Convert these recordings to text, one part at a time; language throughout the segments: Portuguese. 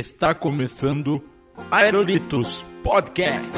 Está começando Aerolitos Podcast.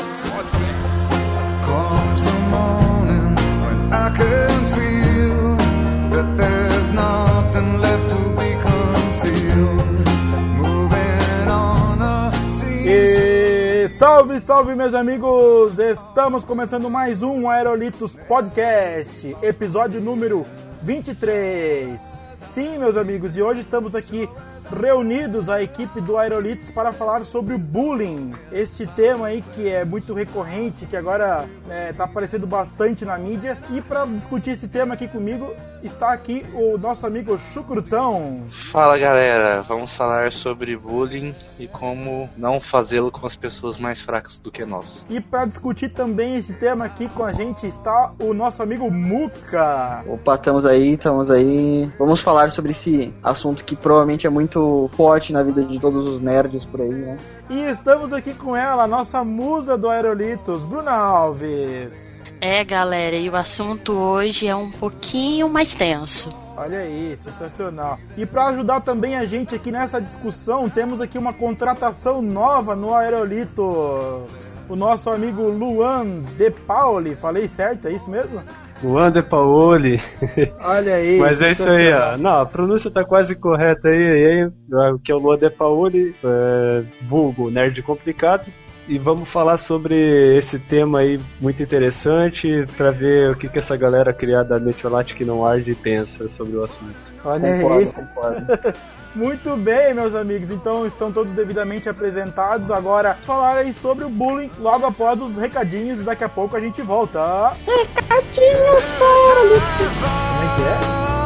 E salve, salve, meus amigos! Estamos começando mais um Aerolitos Podcast, episódio número 23. Sim, meus amigos, e hoje estamos aqui reunidos a equipe do Aerolitos para falar sobre o bullying. Esse tema aí que é muito recorrente, que agora está aparecendo bastante na mídia. E para discutir esse tema aqui comigo está aqui o nosso amigo Chucrutão. Fala galera, vamos falar sobre bullying e como não fazê-lo com as pessoas mais fracas do que nós. E para discutir também esse tema aqui com a gente está o nosso amigo Muca. Opa, estamos aí, estamos aí. Vamos falar sobre esse assunto que provavelmente é muito forte na vida de todos os nerds por aí, né? E estamos aqui com ela, a nossa musa do Aerolitos, Bruna Alves. É, galera, e o assunto hoje é um pouquinho mais tenso. Olha aí, sensacional. E para ajudar também a gente aqui nessa discussão, temos aqui uma contratação nova no Aerolitos. O nosso amigo Luan De Pauli, falei certo, é isso mesmo? Luan De Paoli. Olha aí. Mas é isso aí, ó. Não, a pronúncia tá quase correta aí, aí o que é o Luan De Paoli, é, vulgo nerd complicado. E vamos falar sobre esse tema aí muito interessante pra ver o que, que essa galera criada da Metiolate que não arde pensa sobre o assunto. Olha aí. Concordo, concordo. Muito bem, meus amigos. Então estão todos devidamente apresentados. Agora falar aí sobre o bullying logo após os recadinhos e daqui a pouco a gente volta. Recadinhos, Como é que é?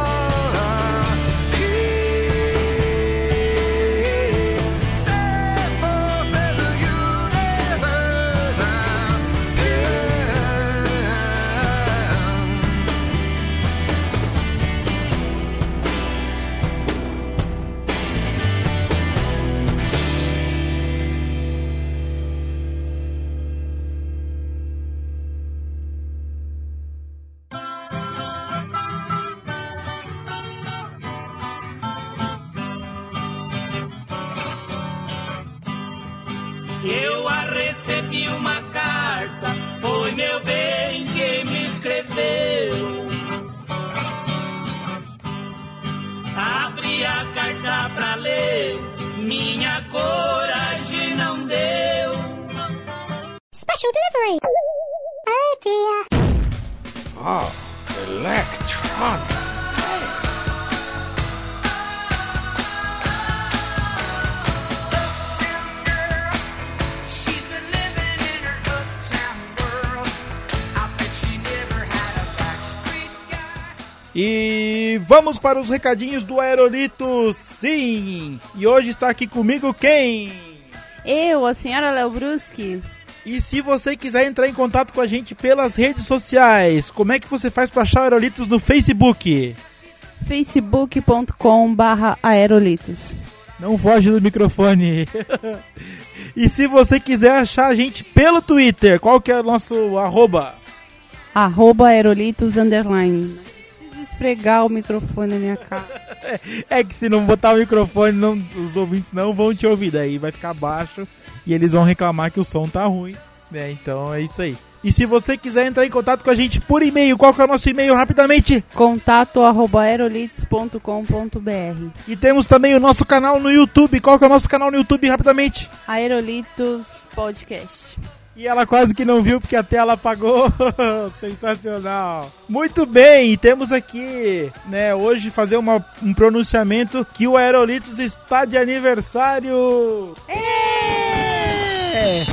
Vamos para os recadinhos do Aerolitos, sim! E hoje está aqui comigo quem? Eu, a senhora Léo Bruschi, E se você quiser entrar em contato com a gente pelas redes sociais, como é que você faz para achar o Aerolitos no Facebook? facebook.com barra aerolitos. Não foge do microfone. e se você quiser achar a gente pelo Twitter, qual que é o nosso arroba? Arroba aerolitos underline. Esfregar o microfone na minha cara. É que se não botar o microfone, não- os ouvintes não vão te ouvir, daí vai ficar baixo e eles vão reclamar que o som tá ruim, né? Então é isso aí. E se você quiser entrar em contato com a gente por e-mail, qual que é o nosso e-mail rapidamente? Contato arroba aerolitos.com.br E temos também o nosso canal no YouTube. Qual que é o nosso canal no YouTube rapidamente? Aerolitos Podcast. E ela quase que não viu porque a tela apagou. Sensacional. Muito bem, temos aqui, né, hoje fazer uma- um pronunciamento que o Aerolitos está de aniversário. É!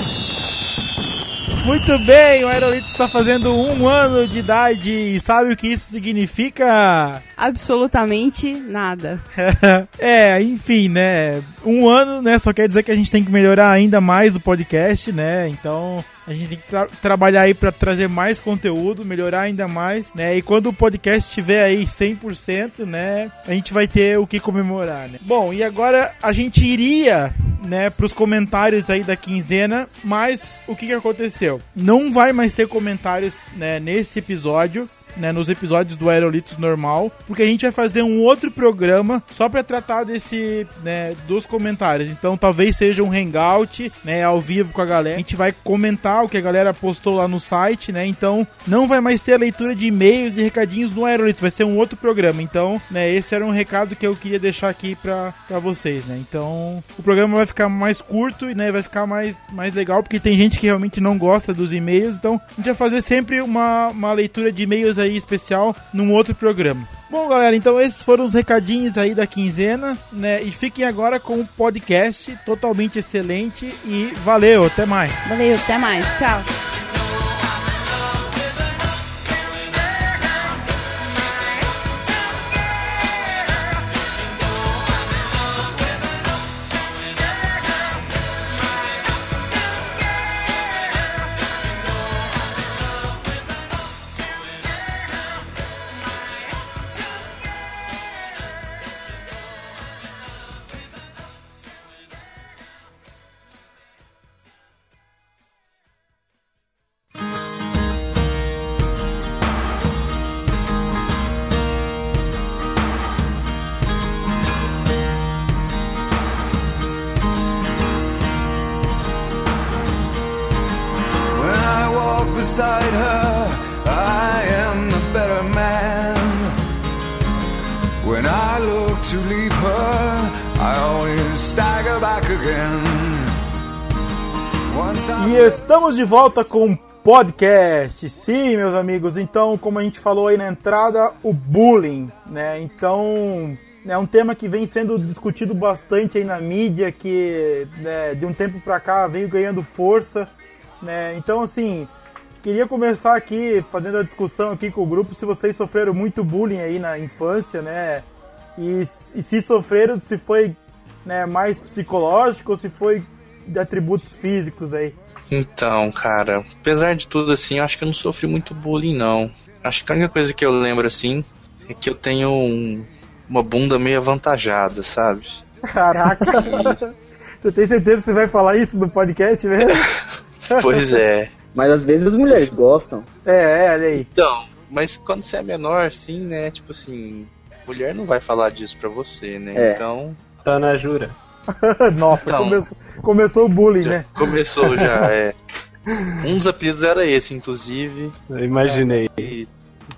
Muito bem, o Aerolitos está fazendo um ano de idade e sabe o que isso significa? Absolutamente nada. é, enfim, né? Um ano, né? Só quer dizer que a gente tem que melhorar ainda mais o podcast, né? Então a gente tem que tra- trabalhar aí pra trazer mais conteúdo, melhorar ainda mais, né? E quando o podcast estiver aí 100%, né? A gente vai ter o que comemorar, né? Bom, e agora a gente iria, né, pros comentários aí da quinzena, mas o que que aconteceu? Não vai mais ter comentários, né, nesse episódio, né, nos episódios do Aerolitos normal, porque a gente vai fazer um outro programa só pra tratar desse, né, dos comentários. Então talvez seja um hangout, né, ao vivo com a galera. A gente vai comentar o que a galera postou lá no site, né? Então não vai mais ter a leitura de e-mails e recadinhos no Aerolito, vai ser um outro programa. Então, né, esse era um recado que eu queria deixar aqui pra vocês, né? Então, o programa vai ficar mais curto e, né, vai ficar mais, mais legal, porque tem gente que realmente não gosta dos e-mails. Então, a gente vai fazer sempre uma, uma leitura de e-mails aí especial num outro programa. Bom, galera, então esses foram os recadinhos aí da quinzena, né? E fiquem agora com o podcast totalmente excelente e valeu, até mais. Valeu, até mais. Tchau. Estamos de volta com podcast. Sim, meus amigos. Então, como a gente falou aí na entrada, o bullying, né? Então, é um tema que vem sendo discutido bastante aí na mídia, que né, de um tempo pra cá veio ganhando força, né? Então, assim, queria começar aqui fazendo a discussão aqui com o grupo se vocês sofreram muito bullying aí na infância, né? E, e se sofreram, se foi né, mais psicológico ou se foi de atributos físicos aí. Então, cara, apesar de tudo assim, eu acho que eu não sofri muito bullying, não. Acho que a única coisa que eu lembro assim é que eu tenho um- uma bunda meio avantajada, sabe? Caraca! Você tem certeza que você vai falar isso no podcast mesmo? Pois é. Mas às vezes as mulheres gostam. É, é, olha aí. Então, mas quando você é menor, assim, né? Tipo assim, mulher não vai falar disso pra você, né? É. Então, Tá na jura. Nossa, Então. começou, começou o bullying, né? começou já, é. Um dos apelidos era esse, inclusive. Eu imaginei. E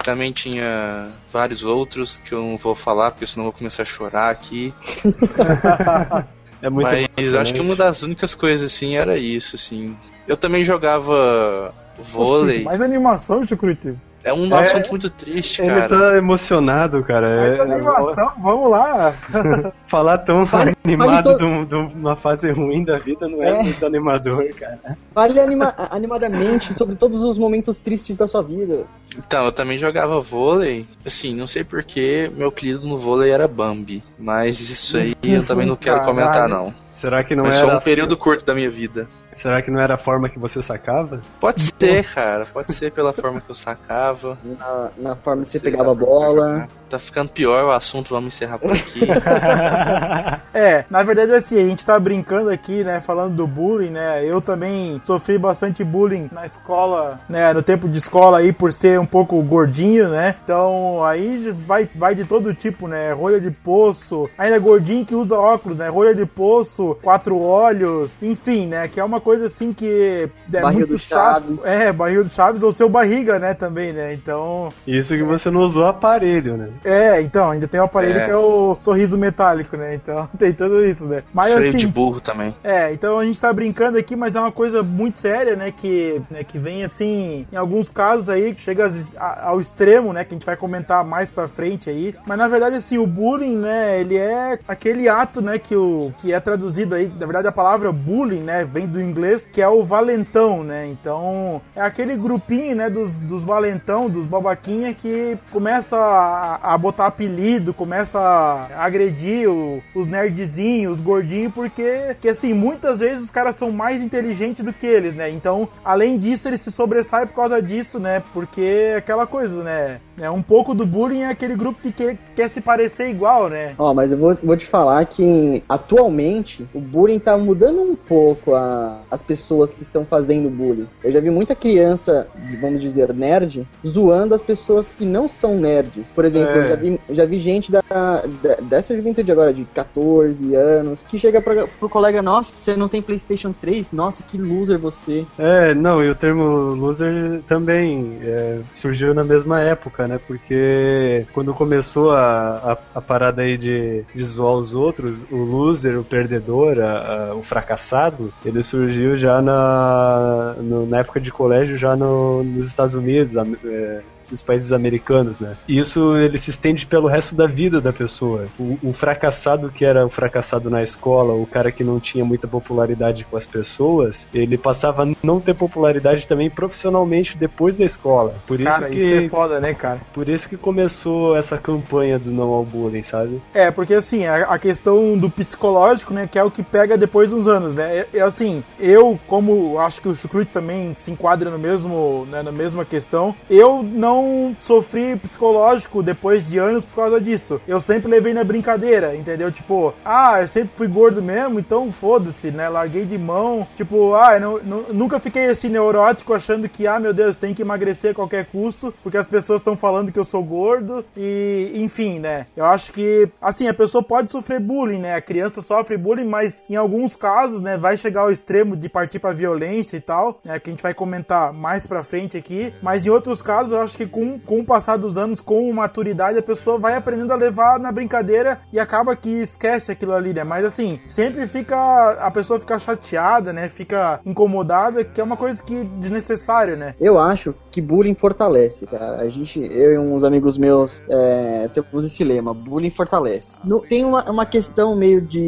também tinha vários outros que eu não vou falar, porque senão eu vou começar a chorar aqui. É muito Mas acho que uma das únicas coisas, assim, era isso, assim. Eu também jogava vôlei. Mais animação, Chucrute. É um É, assunto muito triste, Ele cara. tá emocionado, cara. Mais É- animação, vamos lá. Falar tão Fale- animado de, um- de uma fase ruim da vida não é, É. muito animador, cara. Fale anima- animadamente sobre todos os momentos tristes da sua vida. Então, eu também jogava vôlei. Assim, não sei porquê, meu apelido no vôlei era Bambi. Mas isso aí eu também não quero Caralho. comentar, não. Será que não Mas era foi um período curto da minha vida. Será que não era a forma que você sacava? Pode ser, cara. Pode ser pela forma que eu sacava. Na, na forma que você pegava a bola. Tá ficando pior o assunto, vamos encerrar por aqui. É, na verdade assim, a gente tá brincando aqui, né, falando do bullying, né? Eu também sofri bastante bullying na escola, né, no tempo de escola aí por ser um pouco gordinho, né? Então, aí vai vai de todo tipo, né? Rolha de poço, ainda gordinho que usa óculos, né? Rolha de poço, quatro olhos, enfim, né, que é uma coisa assim que é Barriga muito do chato. Chaves. É, barriga do Chaves ou seu barriga, né, também, né? Então, Isso que você não usou aparelho, né? É, então, ainda tem o aparelho É. que é o sorriso metálico, né? Então, tem tudo isso, né? Mas Freio assim, de burro também. é, então a gente tá brincando aqui, mas é uma coisa muito séria, né? Que, né, que vem assim, em alguns casos aí, que chega ao extremo, né? Que a gente vai comentar mais pra frente aí. Mas na verdade, assim, o bullying, né? Ele é aquele ato, né? Que, o, que é traduzido aí, na verdade, a palavra bullying, né? Vem do inglês, que é o valentão, né? Então, é aquele grupinho, né? Dos, dos valentão, dos babaquinha que começa a, a botar apelido, começa a agredir o- os nerdzinhos, os gordinhos, porque, que, assim, muitas vezes os caras são mais inteligentes do que eles, né? Então, além disso, eles se sobressaem por causa disso, né? Porque é aquela coisa, né? Né? Um pouco do bullying é aquele grupo que quer, quer se parecer igual, né? Ó, mas eu vou, vou te falar que atualmente o bullying tá mudando um pouco a, as pessoas que estão fazendo bullying. Eu já vi muita criança, vamos dizer, nerd, zoando as pessoas que não são nerds. Por exemplo, É. eu já vi, eu já vi gente da, da- dessa juventude agora, de 14 anos, que chega pra, pro colega, nossa, você não tem Playstation 3? Nossa, que loser você. É, não, e o termo loser também é, surgiu na mesma época, né? Porque quando começou a, a, a parada aí de, de zoar os outros, o loser, o perdedor, a- a- o fracassado, ele surgiu já na, no- na época de colégio, já no- nos Estados Unidos, é, esses países americanos, né? E isso ele se estende pelo resto da vida da pessoa. O, o fracassado que era o fracassado na escola, o cara que não tinha muita popularidade com as pessoas, ele passava a não ter popularidade também profissionalmente depois da escola. Por isso Cara, que isso é foda, né, cara? Por isso que começou essa campanha do não ao bullying, sabe? É, porque assim, a, a questão do psicológico, né, que é o que pega depois de uns anos, né? É, assim, eu, como acho que o Chucrute também se enquadra no mesmo, né, na mesma questão, eu não sofri psicológico depois de anos por causa disso. Eu sempre levei na brincadeira, entendeu? Tipo, ah, eu sempre fui gordo mesmo, então foda-se, né? Larguei de mão. Tipo, ah, eu não- nu- nunca fiquei assim neurótico achando que, ah, meu Deus, tem que emagrecer a qualquer custo, porque as pessoas estão falando que eu sou gordo e, enfim, né? Eu acho que, assim, a pessoa pode sofrer bullying, né? A criança sofre bullying, mas em alguns casos, né, vai chegar ao extremo de partir pra violência e tal, né? Que a gente vai comentar mais pra frente aqui. Mas em outros casos, eu acho que com, com o passar dos anos, com maturidade, a pessoa vai aprendendo a levar na brincadeira e acaba que esquece aquilo ali, né? Mas assim, sempre fica. A pessoa fica chateada, né? Fica incomodada, que é uma coisa que desnecessário, né? Eu acho que bullying fortalece, cara. A gente, eu e uns amigos meus, é, temos esse lema, bullying fortalece. No- tem uma, uma questão meio de,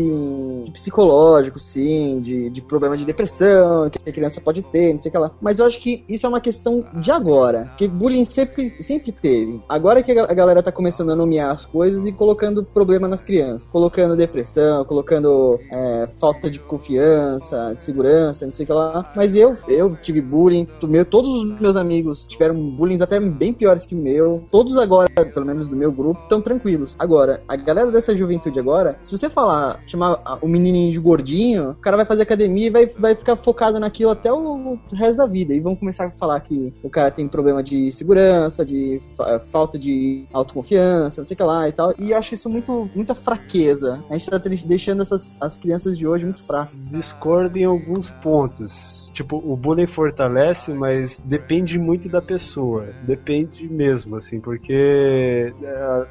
de psicológico, sim, de, de problema de depressão, que a criança pode ter, não sei o que lá. Mas eu acho que isso é uma questão de agora, que bullying sempre, sempre teve. Agora que a ga- a galera tá começando a nomear as coisas e colocando problema nas crianças. Colocando depressão, colocando é, falta de confiança, de segurança, não sei o que lá. Mas eu, eu tive bullying, todos os meus amigos tiveram bullying até bem piores que o meu. Todos agora, pelo menos do meu grupo, estão tranquilos. Agora, a galera dessa juventude agora, se você falar, chamar o menininho de gordinho, o cara vai fazer academia e vai, vai ficar focado naquilo até o resto da vida. E vão começar a falar que o cara tem problema de segurança, de fa- falta de autoconfiança, não sei o que lá e tal. E eu acho isso muito, muita fraqueza. A gente tá deixando essas, as crianças de hoje muito fracas. Discordo em alguns pontos. Tipo, o bullying fortalece, mas depende muito da pessoa. Depende mesmo, assim, porque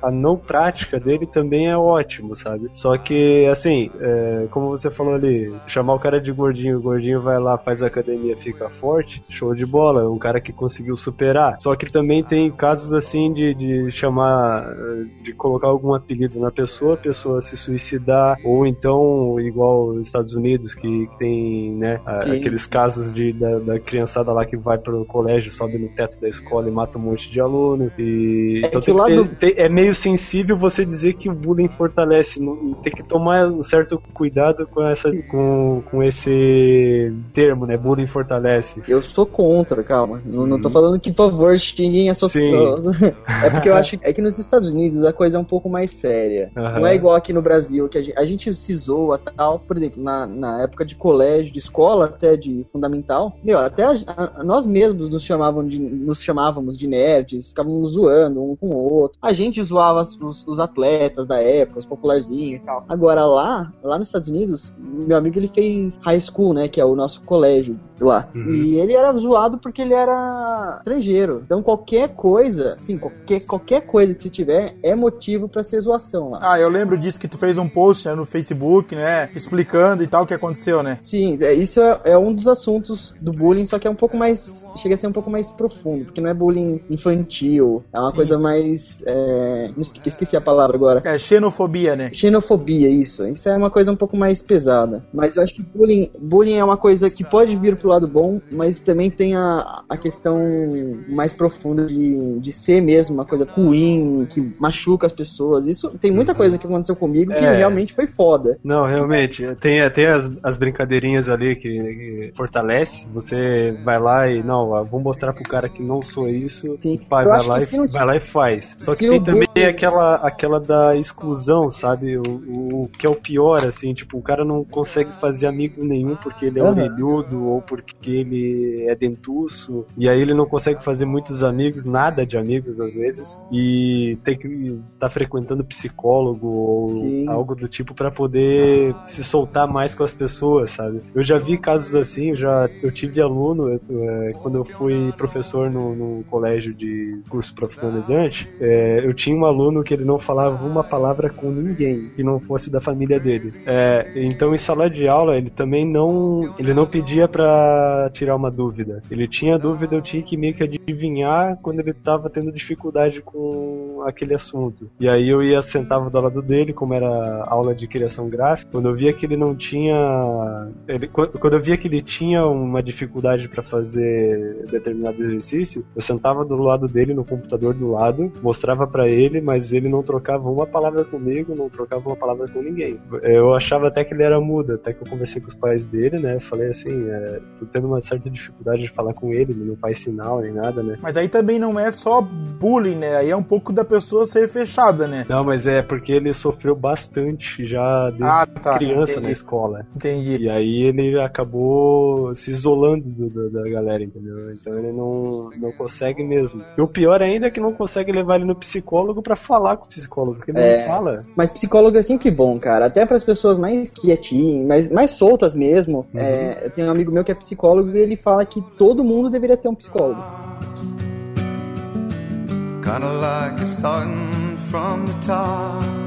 a, a não prática dele também é ótimo, sabe? Só que, assim, é, como você falou ali, chamar o cara de gordinho, o gordinho vai lá, faz academia, fica forte, show de bola, é um cara que conseguiu superar. Só que também tem casos assim de, de chamar, de colocar algum apelido na pessoa, a pessoa se suicidar, ou então, igual os Estados Unidos, que, que tem, né, a- aqueles casos de, da, da criançada lá que vai pro colégio, sobe no teto da escola e mata um monte de aluno. E então que tem que lado- ter- é meio sensível você dizer que o bullying fortalece. Tem que tomar um certo cuidado com essa, com, com esse termo, né? Bullying fortalece. Eu sou contra, calma. Não, não tô falando que, por favor, xinguem as suas Sim. É porque eu acho é que nos Estados Unidos a coisa é um pouco mais séria. Não é igual aqui no Brasil, que a gente, a gente se zoa tal. Por exemplo, na, na época de colégio, de escola, até de fundamental, meu, até a- a- nós mesmos nos, chamavam de, nos chamávamos de nerds, ficávamos zoando um com o outro. A gente zoava os, os atletas da época, os popularzinhos e tal. Agora lá, lá nos Estados Unidos, meu amigo ele fez high school, né, que é o nosso colégio lá. Uhum. E ele era zoado porque ele era estrangeiro. Então qualquer coisa, sim, qualquer, qualquer coisa que você tiver é motivo pra ser zoação lá. Ah, eu lembro disso que tu fez um post né, no Facebook, né? Explicando e tal o que aconteceu, né? Sim, é, isso é, é um dos assuntos do bullying, só que é um pouco mais. chega a ser um pouco mais profundo, porque não é bullying infantil, é uma Sim, coisa sim. mais. É, esqueci a palavra agora. É xenofobia, né? Xenofobia, isso. Isso é uma coisa um pouco mais pesada. Mas eu acho que bullying, bullying é uma coisa que pode vir pro lado bom, mas também tem a, a questão mais profunda de, de ser mesmo uma coisa ruim, que machuca as pessoas. Isso tem muita coisa que aconteceu comigo que É. realmente foi foda. Não, realmente. Tem, tem as, as brincadeirinhas ali que, que fortalece. Você vai lá e, não, vou mostrar pro cara que não sou isso. Sim. O pai Eu vai lá, e, vai lá e faz. Só se que tem também aquela, aquela da exclusão, sabe? O, o que é o pior, assim, tipo, o cara não consegue fazer amigo nenhum porque ele é Aham. orelhudo ou porque ele é dentuço. E aí ele não consegue fazer muitos amigos, nada de amigos às vezes. E tem que estar frequentando psicólogo ou Sim. algo do tipo pra poder se soltar mais com as pessoas, sabe? Eu já vi casos assim, eu já eu tive aluno eu, é, quando eu fui professor no, no colégio de curso profissionalizante, é, eu tinha um aluno que ele não falava uma palavra com ninguém que não fosse da família dele. É, então em sala de aula ele também não ele não pedia pra tirar uma dúvida. Ele tinha dúvida, eu tinha que meio que adivinhar quando ele tava tendo dificuldade com aquele assunto. E aí eu ia sentava do lado dele, como era aula de criação gráfica, quando eu via que ele não tinha ele- quando eu via que ele tinha uma dificuldade para fazer determinado exercício, eu sentava do lado dele no computador do lado, mostrava para ele, mas ele não trocava uma palavra comigo, não trocava uma palavra com ninguém. Eu achava até que ele era mudo, até que eu conversei com os pais dele, né? Falei assim, é, tô tendo uma certa dificuldade de falar com ele, ele não faz sinal nem nada, né? Mas aí também não é só bullying, né? Aí é um pouco da pessoa ser fechada, né? Não, mas é porque ele sofreu bastante já desde Ah, tá, criança entendi. na escola. Entendi. E aí ele acabou se isolando do- do- da galera, entendeu? Então ele não, não consegue mesmo. E o pior ainda é que não consegue levar ele no psicólogo pra falar com o psicólogo, porque ele É. não fala. Mas psicólogo é sempre bom, cara. Até para as pessoas mais quietinhas, mais, mais soltas mesmo. Uhum. É, eu tenho um amigo meu que é psicólogo e ele fala que todo mundo deveria ter um psicólogo. Kinda like starting from the top.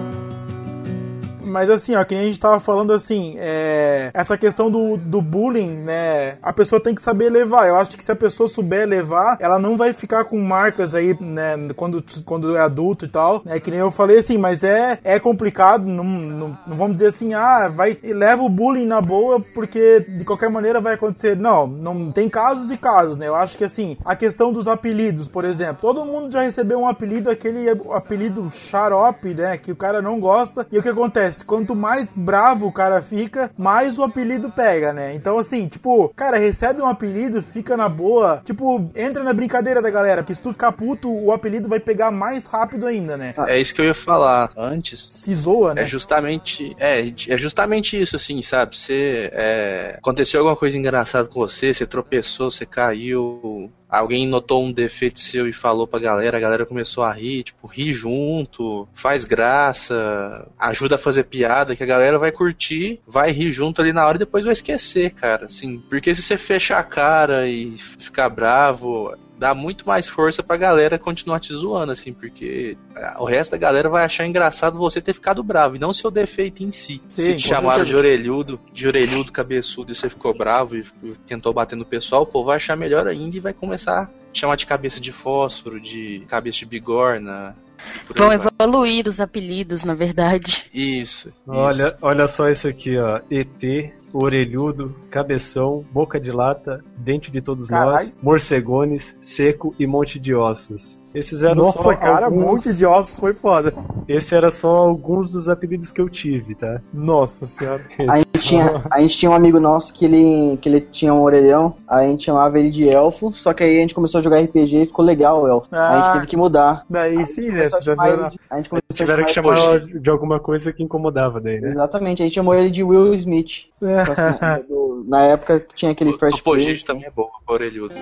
Mas assim, ó, que nem a gente tava falando assim, é, essa questão do, do bullying, né? A pessoa tem que saber levar. Eu acho que se a pessoa souber levar, ela não vai ficar com marcas aí, né? Quando, quando é adulto e tal. É que nem eu falei assim, mas é, é complicado. Não, não, não vamos dizer assim, ah, vai leva o bullying na boa, porque de qualquer maneira vai acontecer. Não, não tem casos e casos, né? Eu acho que assim, a questão dos apelidos, por exemplo, todo mundo já recebeu um apelido, aquele apelido xarope, né? Que o cara não gosta. E o que acontece? Quanto mais bravo o cara fica, mais o apelido pega, né? Então, assim, tipo, cara, recebe um apelido, fica na boa. Tipo, entra na brincadeira da galera, porque se tu ficar puto, o apelido vai pegar mais rápido ainda, né? É isso que eu ia falar antes. Se zoa, né? É justamente, é, é justamente isso, assim, sabe? Você é, aconteceu alguma coisa engraçada com você, você tropeçou, você caiu, alguém notou um defeito seu e falou pra galera, a galera começou a rir, tipo, ri junto, faz graça, ajuda a fazer piada, que a galera vai curtir, vai rir junto ali na hora e depois vai esquecer, cara, assim, porque se você fechar a cara e ficar bravo, dá muito mais força pra galera continuar te zoando, assim, porque o resto da galera vai achar engraçado você ter ficado bravo, e não seu defeito em si. Sim, se te chamaram de orelhudo, de orelhudo, cabeçudo, e você ficou bravo e tentou bater no pessoal, o povo vai achar melhor ainda e vai começar a te chamar de cabeça de fósforo, de cabeça de bigorna. Vão vai. evoluir os apelidos, na verdade. Isso. Olha, olha só isso aqui, ó. ET, orelhudo, cabeção, boca de lata, dente de todos Caralho. nós, morcegones, seco e monte de ossos. Esses eram Nossa, só cara, um alguns... monte de ossos foi foda. Esse era só alguns dos apelidos que eu tive, tá? Nossa senhora. A gente, tinha, a gente tinha um amigo nosso que ele, que ele tinha um orelhão, aí a gente chamava ele de elfo, só que aí a gente começou a jogar RPG e ficou legal o elfo. Aí a Ah. gente teve que mudar. Daí sim, né? A ele de- a gente começou Tiveram a que chamar Poxa. de alguma coisa que incomodava daí, ele... né? Exatamente, a gente chamou ele de Will Smith. Então, assim, na época tinha aquele O, First o Place. também é bom, orelhudo.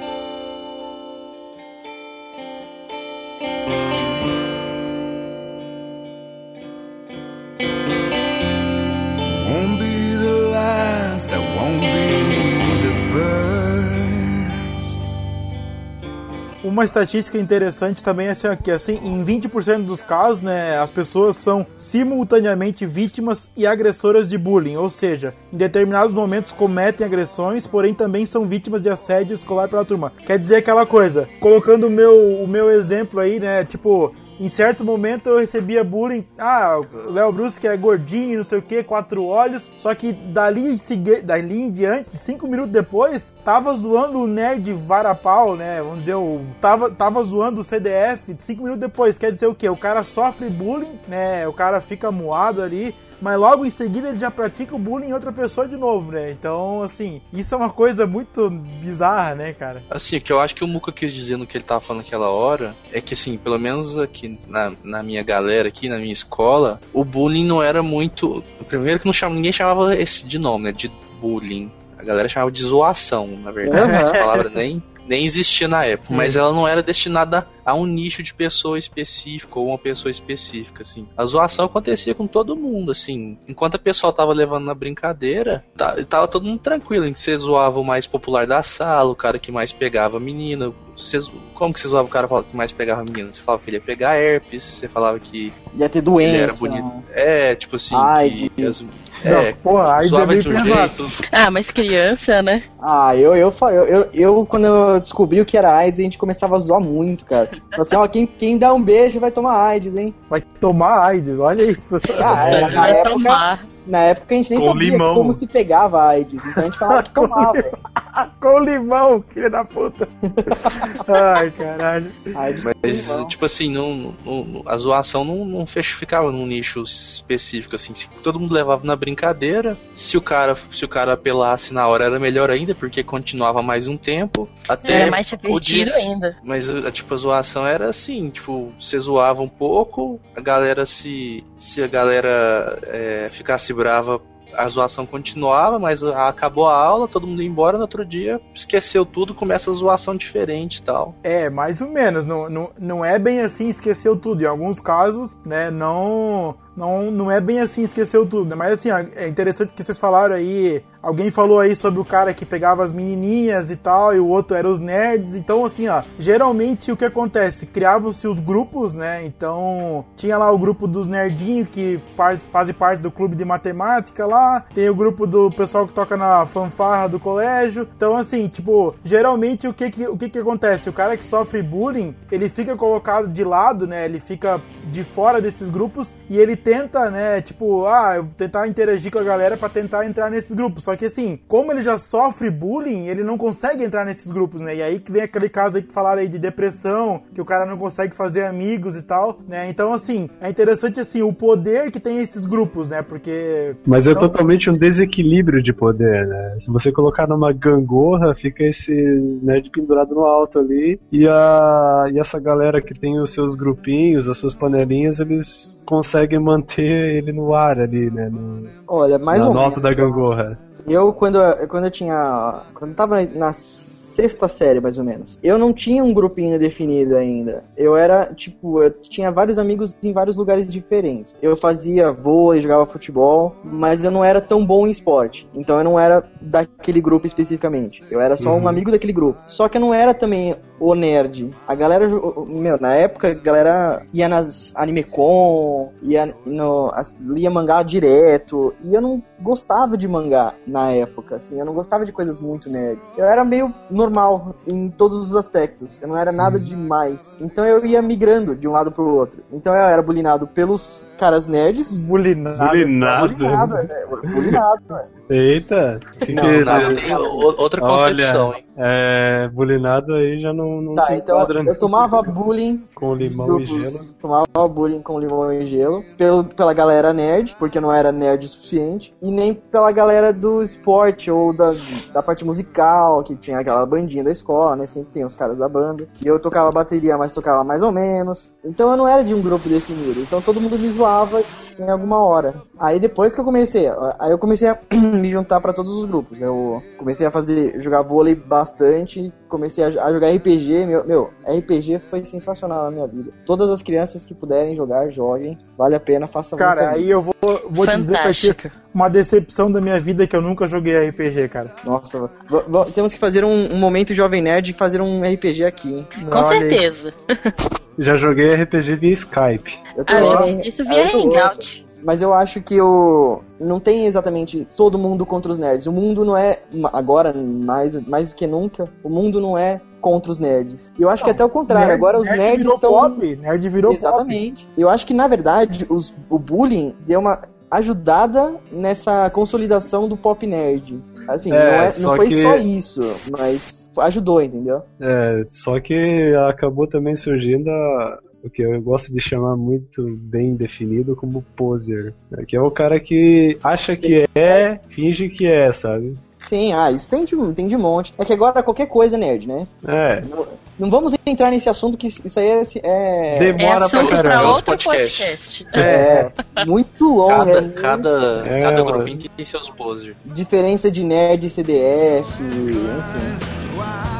Uma estatística interessante também é assim, que assim, em 20% dos casos, né, as pessoas são simultaneamente vítimas e agressoras de bullying, ou seja, em determinados momentos cometem agressões, porém também são vítimas de assédio escolar pela turma. Quer dizer aquela coisa, colocando o meu, o meu exemplo aí, né, tipo, em certo momento eu recebia bullying. Ah, Léo Bruce que é gordinho, não sei o que, quatro olhos. Só que dali, em dali em diante, cinco minutos depois, tava zoando o nerd varapau, né? Vamos dizer, o, tava, tava zoando o CDF cinco minutos depois. Quer dizer o quê? O cara sofre bullying, né? O cara fica moado ali. Mas logo em seguida ele já pratica o bullying em outra pessoa de novo, né? Então, assim, isso é uma coisa muito bizarra, né, cara? Assim, o que eu acho que o Muka quis dizer no que ele tava falando naquela hora é que, assim, pelo menos aqui na, na minha galera, aqui na minha escola, o bullying não era muito. Primeiro que não chama, ninguém chamava esse de nome, né? De bullying. A galera chamava de zoação, na verdade. Uhum. Essa palavra nem, nem existia na época. Mas ela não era destinada a um nicho de pessoa específica ou uma pessoa específica, assim. A zoação acontecia com todo mundo, assim. Enquanto a pessoa tava levando na brincadeira, tá- tava todo mundo tranquilo. em que Você zoava o mais popular da sala, o cara que mais pegava a menina. Você, como que você zoava o cara que mais pegava a menina? Você falava que ele ia pegar herpes, você falava que Ia ter ele doença. era bonito. É, tipo assim, Ai, que as, Não, é, porra, aí zoava bem de pesado. jeito. Ah, mas criança, né? Ah, eu, eu, eu, eu, eu, quando eu descobri o que era AIDS, a gente começava a zoar muito, cara. Falei Assim, ó, quem, quem dá um beijo vai tomar AIDS, hein? Vai tomar AIDS, olha isso. Ah, é, na, Vai época, tomar. na época a gente nem Com sabia limão. como se pegava AIDS, então a gente falava que tomava. Com limão, filho da puta. Ai, caralho. Mas, limão. tipo assim, não, não- a zoação não, não fech- ficava num nicho específico, assim. Se todo mundo levava na brincadeira, se o cara, se o cara apelasse na hora era melhor ainda, porque continuava mais um tempo. Até Era mais o divertido dia- ainda. Mas, a- tipo, a zoação era assim, tipo, você zoava um pouco, a galera se... Se a galera é, ficasse brava, a zoação continuava, mas acabou a aula, todo mundo ia embora, no outro dia esqueceu tudo, começa a zoação diferente e tal. É, mais ou menos. Não, não, não é bem assim, esqueceu tudo. Em alguns casos, né, não, não, não é bem assim, esqueceu tudo. né? Mas assim, ó, é interessante que vocês falaram aí. Alguém falou aí sobre o cara que pegava as menininhas e tal, e o outro era os nerds. Então, assim, ó, geralmente o que acontece? Criavam-se os grupos, né? Então, tinha lá o grupo dos nerdinhos que faz, fazem parte do clube de matemática lá. Tem o grupo do pessoal que toca na fanfarra do colégio. Então, assim, tipo, geralmente o que que, o que que acontece? O cara que sofre bullying, ele fica colocado de lado, né? Ele fica de fora desses grupos e ele tenta, né? Tipo, ah, eu vou tentar interagir com a galera pra tentar entrar nesses grupos. Só que assim, como ele já sofre bullying, ele não consegue entrar nesses grupos, né? E aí que vem aquele caso aí que falaram aí de depressão, que o cara não consegue fazer amigos e tal, né? Então, assim, é interessante assim o poder que tem esses grupos, né? Porque Mas é Então- totalmente um desequilíbrio de poder, né? Se você colocar numa gangorra, fica esses nerd pendurado no alto ali, e, a, e essa galera que tem os seus grupinhos, as suas panelinhas, eles conseguem manter ele no ar ali, né? No, Olha, mais na ou nota da menos. gangorra. Eu, quando, eu- quando eu tinha. Quando eu tava na sexta série, mais ou menos, eu não tinha um grupinho definido ainda. Eu era, tipo, eu tinha vários amigos em vários lugares diferentes. Eu fazia vôlei, jogava futebol, mas eu não era tão bom em esporte. Então eu não era daquele grupo especificamente. Eu era só um amigo daquele grupo. Só que eu não era também o nerd. A galera, meu, na época, a galera ia nas AnimeCon, ia no, as- lia mangá direto, e eu não gostava de mangá na época, assim, eu não gostava de coisas muito nerd. Eu era meio normal em todos os aspectos, eu não era nada demais. Então eu ia migrando de um lado pro outro. Então eu era bulinado pelos caras nerds. bulinado. Bulinado. Bulinado, é, bulinado, é. Eita! Que Não, que- Não, tem o- outra concepção, Olha, hein? é, bulinado aí já não, não Tá, se então enquadra eu tomava bullying com limão e grupos, gelo. Tomava bullying com limão e gelo. Pelo, pela galera nerd, porque eu não era nerd o suficiente. E nem pela galera do esporte ou da, da parte musical, que tinha aquela bandinha da escola, né? Sempre tem os caras da banda. E eu tocava bateria, mas tocava mais ou menos. Então eu não era de um grupo definido. Então todo mundo me zoava em alguma hora. Aí depois que eu comecei, aí eu comecei a me juntar pra todos os grupos. Eu comecei a fazer, jogar vôlei bastante, comecei a, a jogar RPG. Meu, meu, RPG foi sensacional na minha vida. Todas as crianças que puderem jogar, joguem. Vale a pena, façam muitos Cara, aí eu vou, vou te dizer pra ti uma decepção da minha vida que eu nunca joguei RPG, cara. Nossa, temos que fazer um, um momento Jovem Nerd e fazer um RPG aqui, hein? Com Olha certeza. Já joguei RPG via Skype. Eu tô Ah, louco. gente, isso Ah, via eu tô louco. Hangout. Mas eu acho que o não tem exatamente todo mundo contra os nerds. O mundo não é agora mais mais do que nunca. O mundo não é contra os nerds. Eu acho que até o contrário. Nerd- agora os nerd nerds virou estão pop, nerd virou pop. exatamente. Eu acho que na verdade os, o bullying deu uma ajudada nessa consolidação do pop nerd. Assim, É, não, é, só não foi que- só isso, mas ajudou, entendeu? É, só que acabou também surgindo a- o que eu gosto de chamar muito bem definido como poser, né? que é o cara que acha que é, finge que é, sabe? Sim, ah, isso tem de, tem de monte. É que agora qualquer coisa é nerd, né? É. Não, não vamos entrar nesse assunto que isso aí é. é É Demora pra assunto pra caramba. outro podcast. podcast. é muito longo. Cada, é muito- cada, É, cada grupinho tem seus poser. Diferença de nerd e CDF, enfim.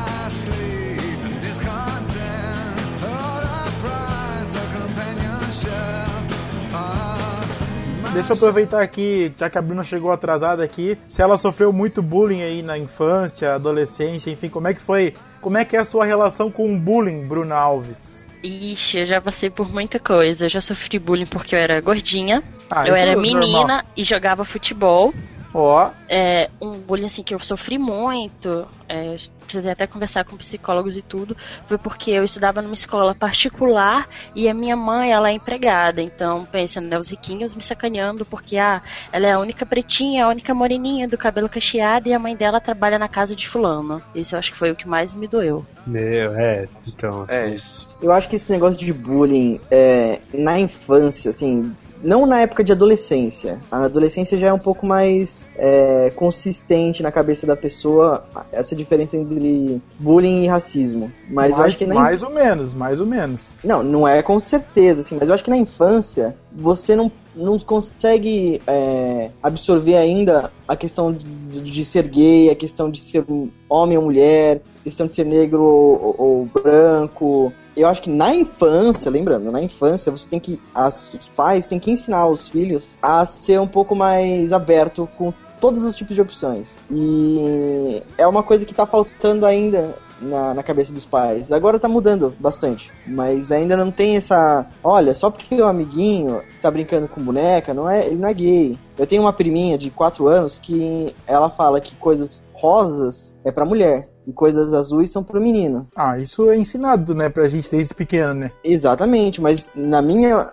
Deixa eu aproveitar aqui, já que a Bruna chegou atrasada aqui, se ela sofreu muito bullying aí na infância, adolescência, enfim, como é que foi? Como é que é a sua relação com o bullying, Bruna Alves? Ixi, eu já passei por muita coisa. Eu já sofri bullying porque eu era gordinha. Ah, eu era é normal. menina e jogava futebol. Ó, É, um bullying assim que eu sofri muito. é, precisei até conversar com psicólogos e tudo. Foi porque eu estudava numa escola particular e a minha mãe, ela é empregada. Então, pensa, né, os riquinhos me sacaneando porque ah, ela é a única pretinha, a única moreninha do cabelo cacheado e a mãe dela trabalha na casa de fulano. Isso eu acho que foi o que mais me doeu. Meu, é, então, assim, É isso. Eu acho que esse negócio de bullying é, na infância, assim, não na época de adolescência. A adolescência já é um pouco mais é, consistente na cabeça da pessoa essa diferença entre bullying e racismo. Mas eu mais, acho que mais ou menos, mais ou menos. Não, não é com certeza, assim, mas eu acho que na infância você não, não consegue é, absorver ainda a questão de, de ser gay, a questão de ser homem ou mulher, a questão de ser negro ou, ou branco. Eu acho que na infância, lembrando, na infância você tem que. As, os pais têm que ensinar os filhos a ser um pouco mais aberto com todos os tipos de opções. E é uma coisa que tá faltando ainda na, na cabeça dos pais. Agora tá mudando bastante, mas ainda não tem essa. Olha, só porque o amiguinho tá brincando com boneca, não é, ele não é gay. Eu tenho uma priminha de 4 anos que ela fala que coisas rosas é pra mulher e coisas azuis são pro menino. Ah, isso é ensinado, né, pra gente desde pequeno, né? Exatamente, mas na minha.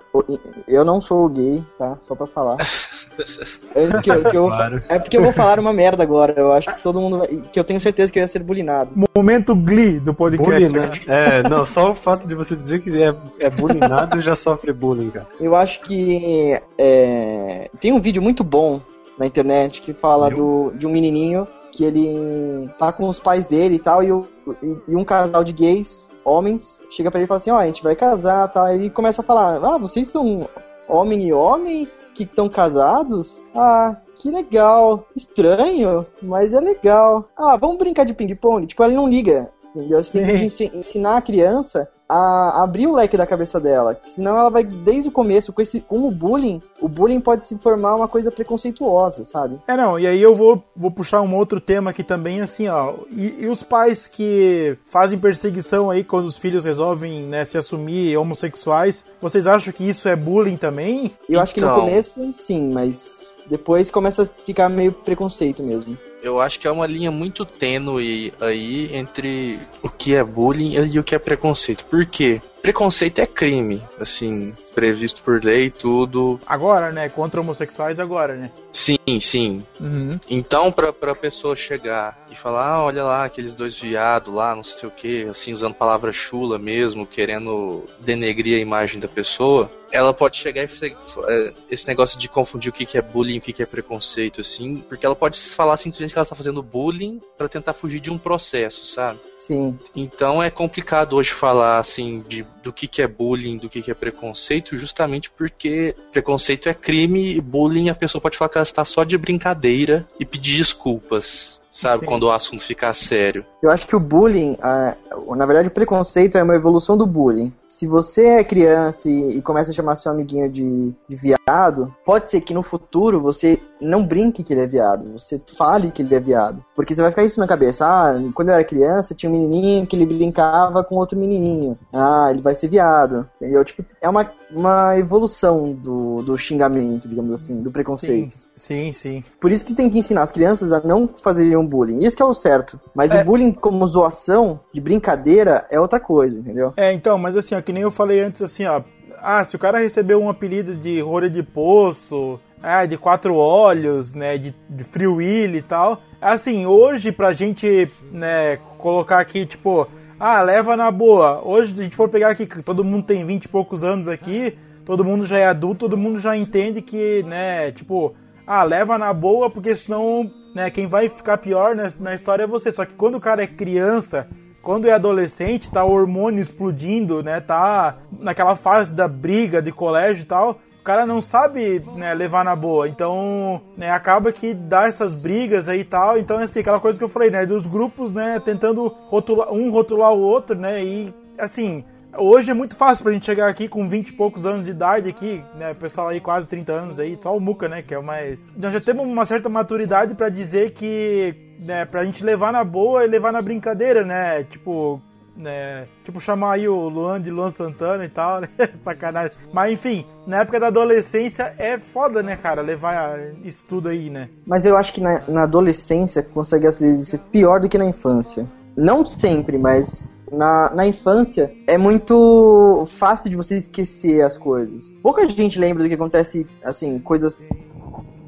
Eu não sou gay, tá? Só pra falar. Antes que eu, que eu- Claro. É porque eu vou falar uma merda agora. Eu acho que todo mundo. vai- Que eu tenho certeza que eu ia ser bulinado. Momento Glee do podcast. bullying, né? É, não, só o fato de você dizer que é, é bullyingado já sofre bullying, cara. Eu acho que é, tem um vídeo muito bom na internet que fala do, de um menininho que ele tá com os pais dele e tal, e, o- e- e um casal de gays, homens, chega pra ele e fala assim, ó, a gente vai casar, tá? Ele começa a falar, ah, vocês são homem e homem que estão casados? Ah, que legal. Estranho, mas é legal. Ah, vamos brincar de ping-pong? Tipo, ele não liga. Entendeu? Você tem que ensi- ensinar a criança a abrir o leque da cabeça dela. Senão ela vai, desde o começo, com, esse, com o bullying, o bullying pode se formar uma coisa preconceituosa, sabe? É, não, e aí eu vou, vou puxar um outro tema aqui também, assim, ó. E, e os pais que fazem perseguição aí quando os filhos resolvem, né, se assumir homossexuais, vocês acham que isso é bullying também? Eu acho que no Então. começo, sim, mas depois começa a ficar meio preconceito mesmo. Eu acho que é uma linha muito tênue aí entre o que é bullying e o que é preconceito. Por quê? Preconceito é crime, assim, previsto por lei e tudo. Agora, né? Contra homossexuais agora, né? Sim, sim. Uhum. Então, pra, pra pessoa chegar e falar, ah, olha lá, aqueles dois viados lá, não sei o que, assim, usando palavra chula mesmo, querendo denegrir a imagem da pessoa, ela pode chegar e fazer é, esse negócio de confundir o que, é bullying e o que, que é preconceito, assim, porque ela pode falar simplesmente que ela tá fazendo bullying pra tentar fugir de um processo, sabe? Sim. Então é complicado hoje falar assim de, do que, que é bullying, do que, que é preconceito, justamente porque preconceito é crime e bullying a pessoa pode falar que ela está só de brincadeira e pedir desculpas, sabe? Sim. Quando o assunto ficar sério. Eu acho que o bullying, ah, na verdade, o preconceito é uma evolução do bullying. Se você é criança e, e começa a chamar seu amiguinho de, de viado, pode ser que no futuro você não brinque que ele é viado, você fale que ele é viado. Porque você vai ficar isso na cabeça. Ah, quando eu era criança, tinha um menininho que ele brincava com outro menininho. Ah, ele vai ser viado. Entendeu? Tipo, é uma, uma evolução do, do xingamento, digamos assim, do preconceito. Sim, sim, sim. Por isso que tem que ensinar as crianças a não fazerem um bullying. Isso que é o certo. Mas É. o bullying como zoação, de brincadeira, é outra coisa, entendeu? É, então, mas assim, ó, que nem eu falei antes, assim, ó. Ah, se o cara recebeu um apelido de rolha de poço, ah, de quatro olhos, né, de, de Free Willy e tal. Assim, hoje pra gente, né, colocar aqui, tipo, ah, leva na boa. Hoje, a gente for pegar aqui, todo mundo tem 20 e poucos anos aqui, todo mundo já é adulto, todo mundo já entende que, né, tipo, ah, leva na boa, porque senão, né, quem vai ficar pior na, na história é você. Só que quando o cara é criança, quando é adolescente, tá o hormônio explodindo, né, tá naquela fase da briga de colégio e tal, o cara não sabe né, levar na boa. Então, né, acaba que dá essas brigas aí e tal. Então, assim, aquela coisa que eu falei, né, dos grupos, né, tentando rotular, um rotular o outro, né, e, assim, Hoje é muito fácil pra gente chegar aqui com 20 e poucos anos de idade aqui, né? Pessoal aí quase 30 anos aí, só o Muca, né? Que é o mais. Nós já temos uma certa maturidade pra dizer que, né, pra gente levar na boa e levar na brincadeira, né? Tipo, né? Tipo, chamar aí o Luan de Luan Santana e tal, né? Sacanagem. Mas enfim, na época da adolescência é foda, né, cara? Levar isso tudo aí, né? Mas eu acho que na, na adolescência consegue às vezes ser pior do que na infância. Não sempre, mas na, na infância é muito fácil de você esquecer as coisas. Pouca gente lembra do que acontece, assim, coisas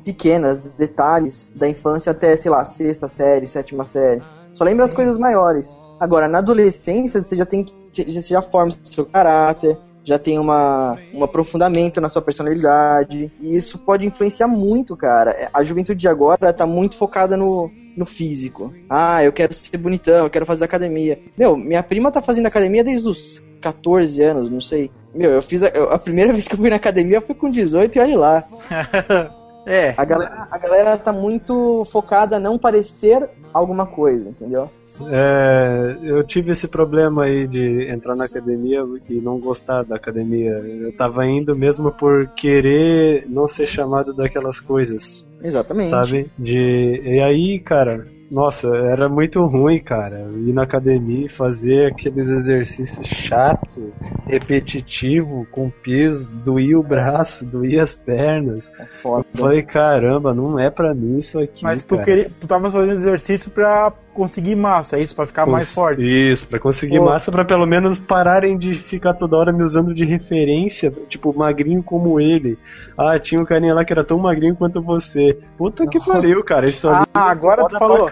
pequenas, detalhes da infância até, sei lá, sexta série, sétima série. Só lembra as coisas maiores. Agora, na adolescência, você já tem que. Você já forma o seu caráter, já tem uma, um aprofundamento na sua personalidade. E isso pode influenciar muito, cara. A juventude de agora tá muito focada no, no físico. Ah, eu quero ser bonitão, eu quero fazer academia. Meu, minha prima tá fazendo academia desde os 14 anos, não sei. Meu, eu fiz a, eu- a primeira vez que eu fui na academia foi com 18 e olha lá. é. A galera, a galera tá muito focada a não parecer alguma coisa, entendeu? É, eu tive esse problema aí de entrar na academia e não gostar da academia. Eu tava indo mesmo por querer não ser chamado daquelas coisas. Exatamente. Sabe? De. E aí, cara, nossa, era muito ruim, cara. Ir na academia e fazer aqueles exercícios chato, repetitivo, com peso, doía o braço, doía as pernas. foda. Eu falei, caramba, não é pra mim isso aqui. Mas tu, cara. queria, tu tava fazendo exercício pra conseguir massa, é isso? Pra ficar mais Cons- forte. Isso, pra conseguir Pô. massa, pra pelo menos pararem de ficar toda hora me usando de referência, tipo, magrinho como ele. Ah, tinha um carinha lá que era tão magrinho quanto você. Puta que pariu, cara. Isso Ah, agora tu falou.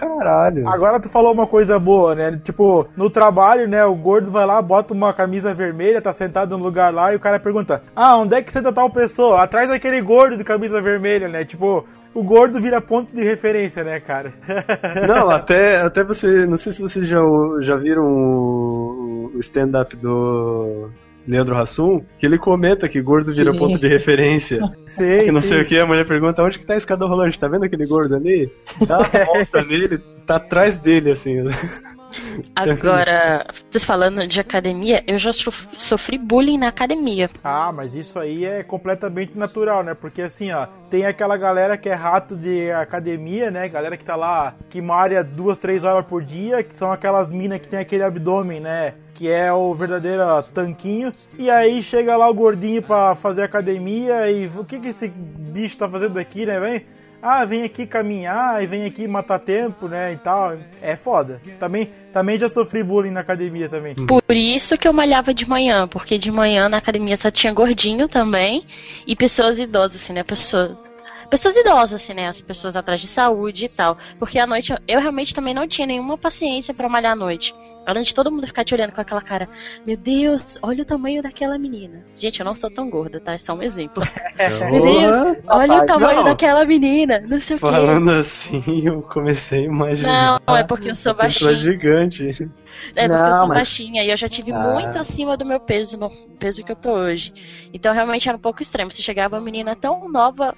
Agora tu falou uma coisa boa, né? Tipo, no trabalho, né? O gordo vai lá, bota uma camisa vermelha, tá sentado num lugar lá e o cara pergunta: Ah, onde é que senta tal pessoa? Atrás daquele gordo de camisa vermelha, né? Tipo, o gordo vira ponto de referência, né, cara? Não, até, até você. Não sei se vocês já, já viram o, o stand-up do. Leandro Hassum, que ele comenta que gordo vira Sim. ponto de referência. Sim, que não sim. sei o que, a mulher pergunta onde que tá a escada rolante, tá vendo aquele gordo ali? Dá uma volta nele, tá atrás dele, assim. Agora, vocês falando de academia, eu já sof- sofri bullying na academia. Ah, mas isso aí é completamente natural, né? Porque assim, ó, tem aquela galera que é rato de academia, né? Galera que tá lá, que malha duas, três horas por dia, que são aquelas minas que tem aquele abdômen, né? Que é o verdadeiro tanquinho. E aí chega lá o gordinho pra fazer academia e o que que esse bicho tá fazendo aqui, né, vem? Ah, vem aqui caminhar e vem aqui matar tempo, né, e tal. É foda. Também, também já sofri bullying na academia também. Por isso que eu malhava de manhã, porque de manhã na academia só tinha gordinho também e pessoas idosas, assim, né? Pessoas, pessoas idosas, assim, né? As pessoas atrás de saúde e tal. Porque à noite eu, realmente também não tinha nenhuma paciência pra malhar à noite. Além de todo mundo ficar te olhando com aquela cara, meu Deus, olha o tamanho daquela menina. Gente, eu não sou tão gorda, tá? É só um exemplo. Meu Deus, olha o tamanho Não. daquela menina, não sei o quê. Falando assim, eu comecei a imaginar. Não, é porque eu sou uma pessoa baixinha. gigante. É porque Não, eu sou mas- baixinha e eu já tive Ah. muito acima do meu peso, no peso que eu tô hoje. Então realmente era um pouco extremo. Se chegava uma menina tão nova,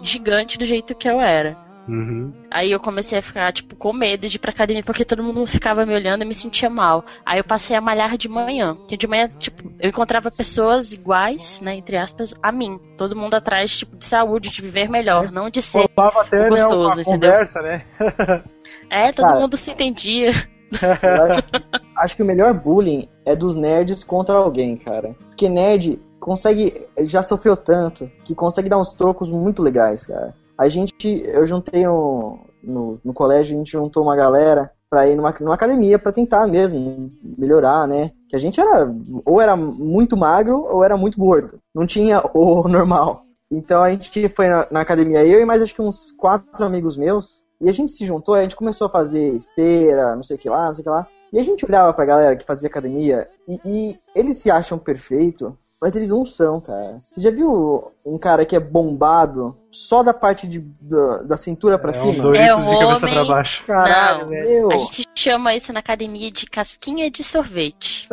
gigante do jeito que eu era. Uhum. Aí eu comecei a ficar, tipo, com medo de ir pra academia, porque todo mundo ficava me olhando e me sentia mal. Aí eu passei a malhar de manhã. Que de manhã, tipo, eu encontrava pessoas iguais, né, entre aspas, a mim. Todo mundo atrás, tipo, de saúde, de viver melhor, não de ser Rolava até né, gostoso, uma entendeu? conversa, né? É, todo Cara. mundo se entendia. Acho, acho que o melhor bullying é dos nerds contra alguém, cara. Porque nerd consegue. Já sofreu tanto que consegue dar uns trocos muito legais, cara. A gente. Eu juntei um. No, no colégio, a gente juntou uma galera pra ir numa, numa academia pra tentar mesmo melhorar, né? Que a gente era. Ou era muito magro ou era muito gordo. Não tinha o normal. Então a gente foi na, na academia, eu e mais acho que uns quatro amigos meus. E a gente se juntou, a gente começou a fazer esteira, não sei o que lá, não sei o que lá. E a gente olhava pra galera que fazia academia e, e eles se acham perfeito, mas eles não são, cara. Você já viu um cara que é bombado só da parte de, da, da cintura pra É um cima? Doritos É um de cabeça homem- pra baixo. Caralho, Não, meu. A gente chama isso na academia de casquinha de sorvete.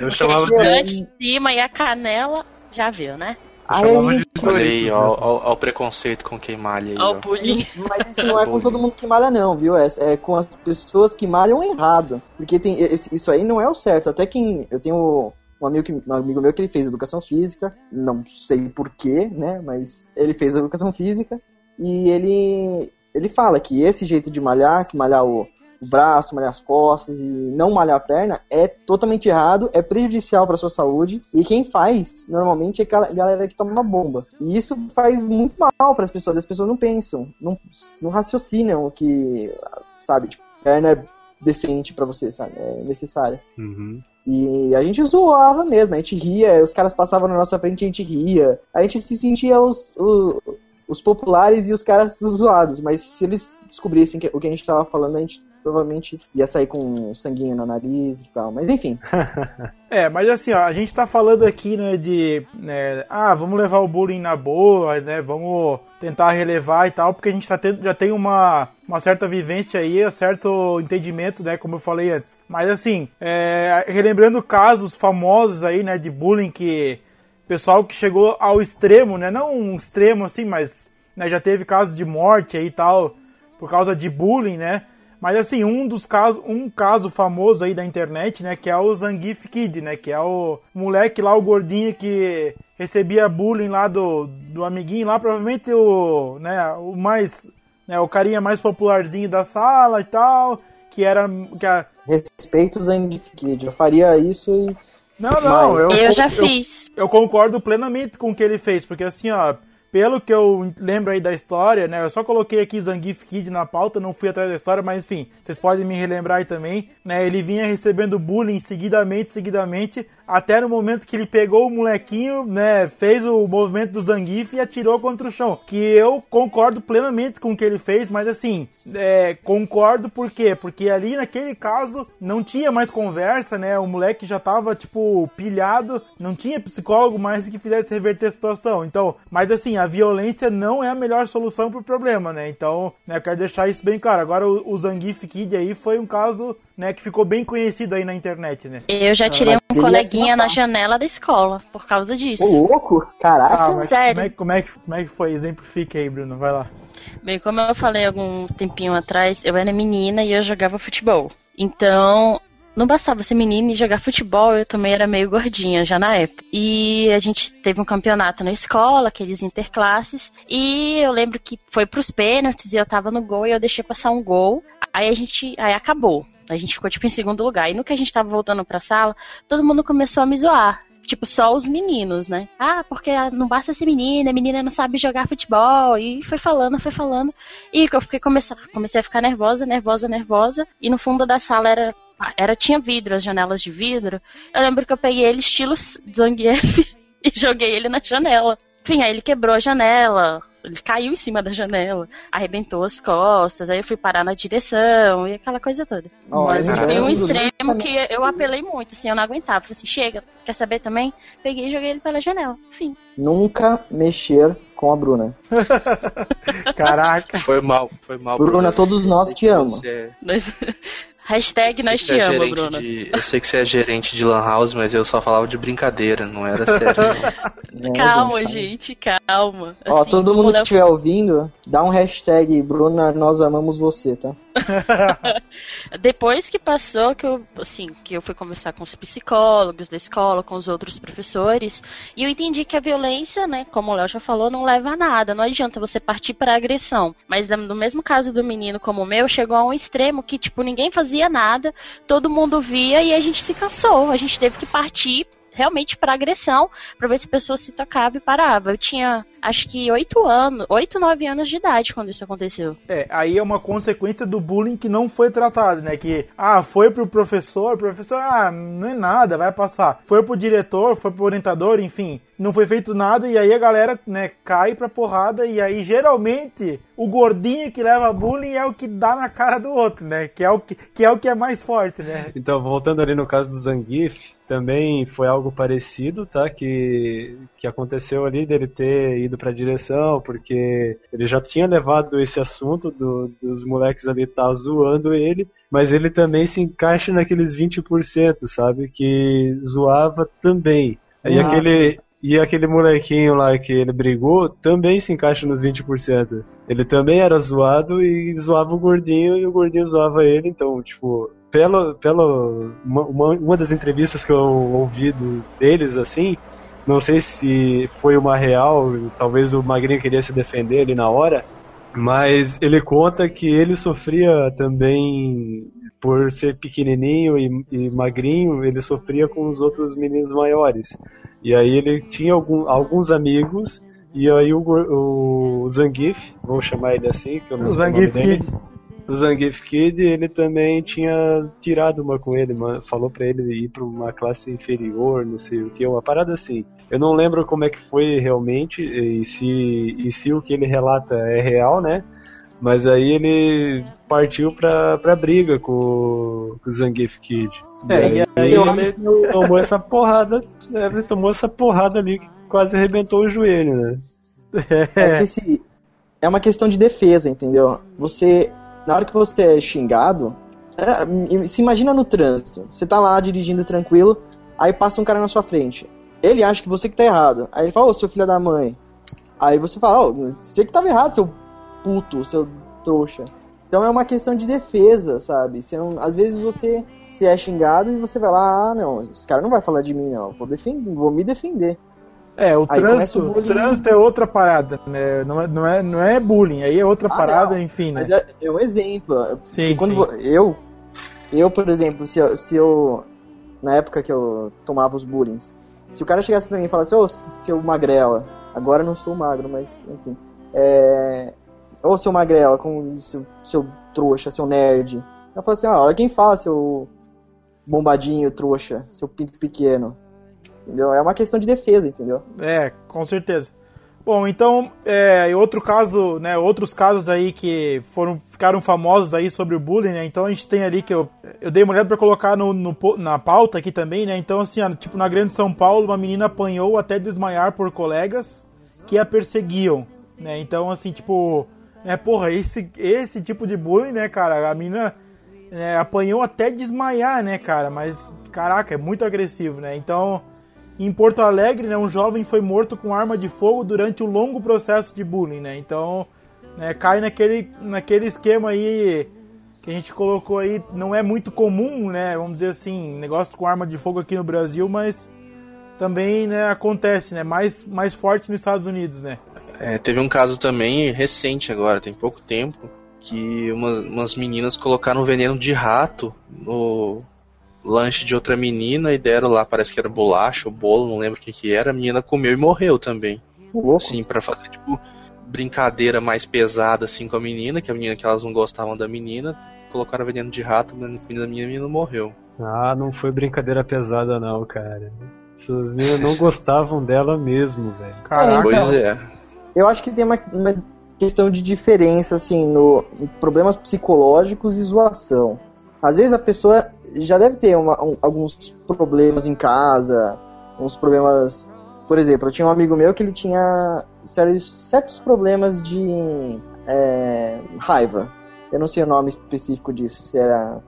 Eu chamava de gigante em cima e a canela, já viu, né? Aí Olha aí, ó, ó, ó o preconceito com quem malha aí, Ó, ó. o bullying. Mas isso não é com todo mundo que malha, não, viu? É, é com as pessoas que malham errado. Porque tem, esse- isso aí não é o certo. Até quem. Eu tenho um amigo, que, um amigo meu que ele fez educação física, não sei porquê, né? Mas ele fez educação física e ele, ele fala que esse jeito de malhar, que malhar o, o braço, malhar as costas e não malhar a perna, é totalmente errado, é prejudicial para sua saúde. E quem faz, normalmente, é aquela galera que toma uma bomba. E isso faz muito mal para as pessoas. As pessoas não pensam, não, não raciocinam que, sabe, tipo, perna é decente para você, sabe? É necessária. Uhum. E a gente zoava mesmo, a gente ria, os caras passavam na nossa frente e a gente ria. A gente se sentia os, o- os populares e os caras zoados, mas se eles descobrissem que- o que a gente tava falando, a gente provavelmente ia sair com sanguinho no nariz e tal. Mas enfim, É, mas assim, ó, a gente tá falando aqui, né, de, né, ah, vamos levar o bullying na boa, né, vamos tentar relevar e tal, porque a gente tá tendo, já tem uma, uma certa vivência aí, um certo entendimento, né, como eu falei antes. Mas assim, é, relembrando casos famosos aí, né, de bullying que pessoal que chegou ao extremo, né, não um extremo assim, mas né, já teve casos de morte aí e tal, por causa de bullying, né, mas assim, um dos casos, um caso famoso aí da internet, né, que é o Zangief Kid, né, que é o moleque lá, o gordinho que recebia bullying lá do, do amiguinho lá, provavelmente o, né, o mais, né, o carinha mais popularzinho da sala e tal, que era, que a, respeito o Zangief Kid, eu faria isso e. não, não, Mas- eu, Eu já eu- fiz. eu concordo plenamente com o que ele fez, porque assim, ó, pelo que eu lembro aí da história, né, eu só coloquei aqui Zangief Kid na pauta, não fui atrás da história, mas enfim, vocês podem me relembrar aí também, né, ele vinha recebendo bullying seguidamente, seguidamente, até no momento que ele pegou o molequinho, né, fez o movimento do Zangief e atirou contra o chão, que eu concordo plenamente com o que ele fez, mas assim, é, concordo por quê? Porque ali naquele caso não tinha mais conversa, né, o moleque já tava, tipo, pilhado, não tinha psicólogo mais que fizesse reverter a situação, então, mas assim, a violência não é a melhor solução pro problema, né, então, né, eu quero deixar isso bem claro, agora o, o Zangief Kid aí foi um caso, né, que ficou bem conhecido aí na internet, né. Eu já tirei mas um coleguinha na janela da escola por causa disso. Ô, louco! Caraca! Ah, sério. Como é, que- como, é que, como é que foi? Exemplifique aí, Bruno, vai lá. Bem, como eu falei algum tempinho atrás, eu era menina e eu jogava futebol. Então, não bastava ser menina e jogar futebol, eu também era meio gordinha já na época. E a gente teve um campeonato na escola, aqueles interclasses, e eu lembro que foi pros pênaltis e eu tava no gol e eu deixei passar um gol. Aí a gente, aí acabou. A gente ficou tipo em segundo lugar. E no que a gente tava voltando pra sala, todo mundo começou a me zoar. Tipo, só os meninos, né? Ah, porque não basta ser menina, a menina não sabe jogar futebol. E foi falando, foi falando. E eu fiquei comecei, comecei a ficar nervosa, nervosa, nervosa. E no fundo da sala era, era tinha vidro, as janelas de vidro. Eu lembro que eu peguei ele estilo Zangief e joguei ele na janela. Enfim, aí ele quebrou a janela, ele caiu em cima da janela, arrebentou as costas, aí eu fui parar na direção e aquela coisa toda. Ó, Mas tem um extremo que eu apelei muito, assim, eu não aguentava. Falei assim, chega, quer saber também? Peguei e joguei ele pela janela. Enfim. Nunca mexer com a Bruna. Caraca. Foi mal, foi mal. Bruna, todos nós te que amamos. é- Nós... Hashtag nós te é amamos, gerente Bruna. de- eu sei que você é gerente de Lan House, mas eu só falava de brincadeira, não era sério. não. né, Calma, gente? calma. Ó, Assim, todo mundo que estiver ouvindo, dá um hashtag Bruna, nós amamos você, tá? Depois que passou, que eu, assim, que eu fui conversar com os psicólogos da escola, com os outros professores, e eu entendi que a violência, né, como o Léo já falou, não leva a nada. Não adianta você partir para agressão. Mas no mesmo caso do menino como o meu, chegou a um extremo que, tipo, ninguém fazia nada, todo mundo via e a gente se cansou. A gente teve que partir realmente para agressão, para ver se a pessoa se tocava e parava. Eu tinha, acho que oito anos, oito, nove anos de idade quando isso aconteceu. É, aí é uma consequência do bullying que não foi tratado, né? Que, ah, foi pro professor, professor, ah, não é nada, vai passar. Foi pro diretor, foi pro orientador, enfim. Não foi feito nada e aí a galera, né, cai pra porrada e aí geralmente o gordinho que leva bullying é o que dá na cara do outro, né? Que é o que, que é o que é mais forte, né? Então, voltando ali no caso do Zangief, também foi algo parecido, tá? Que, que aconteceu ali dele ter ido pra direção, porque ele já tinha levado esse assunto do- dos moleques ali tá zoando ele, mas ele também se encaixa naqueles 20%, sabe? Que zoava também. E Ah, aquele. E aquele molequinho lá que ele brigou também se encaixa nos 20%. Ele também era zoado e zoava o gordinho e o gordinho zoava ele, então, tipo, pelo, pelo uma, uma, das entrevistas que eu ouvi deles assim, não sei se foi uma real, talvez o Magrinho queria se defender ali na hora, mas ele conta que ele sofria também por ser pequenininho e, e magrinho, ele sofria com os outros meninos maiores. E aí ele tinha algum, alguns amigos e aí o, o Zangief, vou chamar ele assim, que eu não O sei Zangief o nome dele. Kid. O Zangief Kid, ele também tinha tirado uma com ele, falou pra ele ir pra uma classe inferior, não sei o que, uma parada assim. Eu não lembro como é que foi realmente e se, e se o que ele relata é real, né? Mas aí ele partiu pra, pra briga com, com o Zangief Kid. É, e aí ele ele- tomou essa porrada, é, ele tomou essa porrada ali que quase arrebentou o joelho, né? É, que esse, é uma questão de defesa, entendeu? Você, na hora que você é xingado, é, se imagina no trânsito. Você tá lá dirigindo tranquilo, aí passa um cara na sua frente. Ele acha que você que tá errado. Aí ele fala, ô, seu filho da mãe. Aí você fala, ô, você que tava errado, seu puto, seu trouxa. Então é uma questão de defesa, sabe? Você não- às vezes você é xingado e você vai lá, ah, não, esse cara não vai falar de mim, não. Vou, defender, vou me defender. É, o Aí trânsito, o trânsito é outra parada, né? Não é, não é, não é bullying, aí é outra Ah, parada, não. enfim, né? Mas é, é um exemplo. Sim, sim. eu, eu, por exemplo, se eu, se eu. Na época que eu tomava os bullying, se o cara chegasse pra mim e falasse, ô, seu magrela, agora não estou magro, mas enfim. É. Ô, seu magrela, com seu, seu trouxa, seu nerd. Eu falo assim, ah, olha quem fala, seu bombadinho, trouxa, seu pinto pequeno. Entendeu? É uma questão de defesa, entendeu? É, com certeza. Bom, então, é, outro caso, né, outros casos aí que foram, ficaram famosos aí sobre o bullying, né, então a gente tem ali que eu, eu dei uma olhada pra colocar no, no na pauta aqui também, né, então assim, ó, tipo, na Grande São Paulo, uma menina apanhou até desmaiar por colegas que a perseguiam, né, então assim, tipo, é, porra, esse, esse tipo de bullying, né, cara, a menina é, apanhou até desmaiar, né, cara, mas, caraca, é muito agressivo, né, então... Em Porto Alegre, né, um jovem foi morto com arma de fogo durante um longo processo de bullying, né? Então, né, cai naquele, naquele esquema aí que a gente colocou aí, não é muito comum, né? Vamos dizer assim, negócio com arma de fogo aqui no Brasil, mas também, né, acontece, né? Mais, mais forte nos Estados Unidos, né? É, teve um caso também recente agora, tem pouco tempo, que uma- umas meninas colocaram veneno de rato no lanche de outra menina e deram lá, parece que era bolacha ou bolo, não lembro o que que era, a menina comeu e morreu também. Sim, pra fazer tipo brincadeira mais pesada assim com a menina, que a menina que elas não gostavam da menina, colocaram veneno de rato na da minha menina morreu. Ah, não foi brincadeira pesada não, cara. Essas meninas não gostavam dela mesmo, velho. Caraca. Pois é. Eu acho que tem uma, uma questão de diferença, assim, no em problemas psicológicos e zoação. Às vezes a pessoa já deve ter uma- um- alguns problemas em casa, uns problemas. Por exemplo, eu tinha um amigo meu que ele tinha certos, certos problemas de é, raiva. Eu não sei o nome específico disso, se era.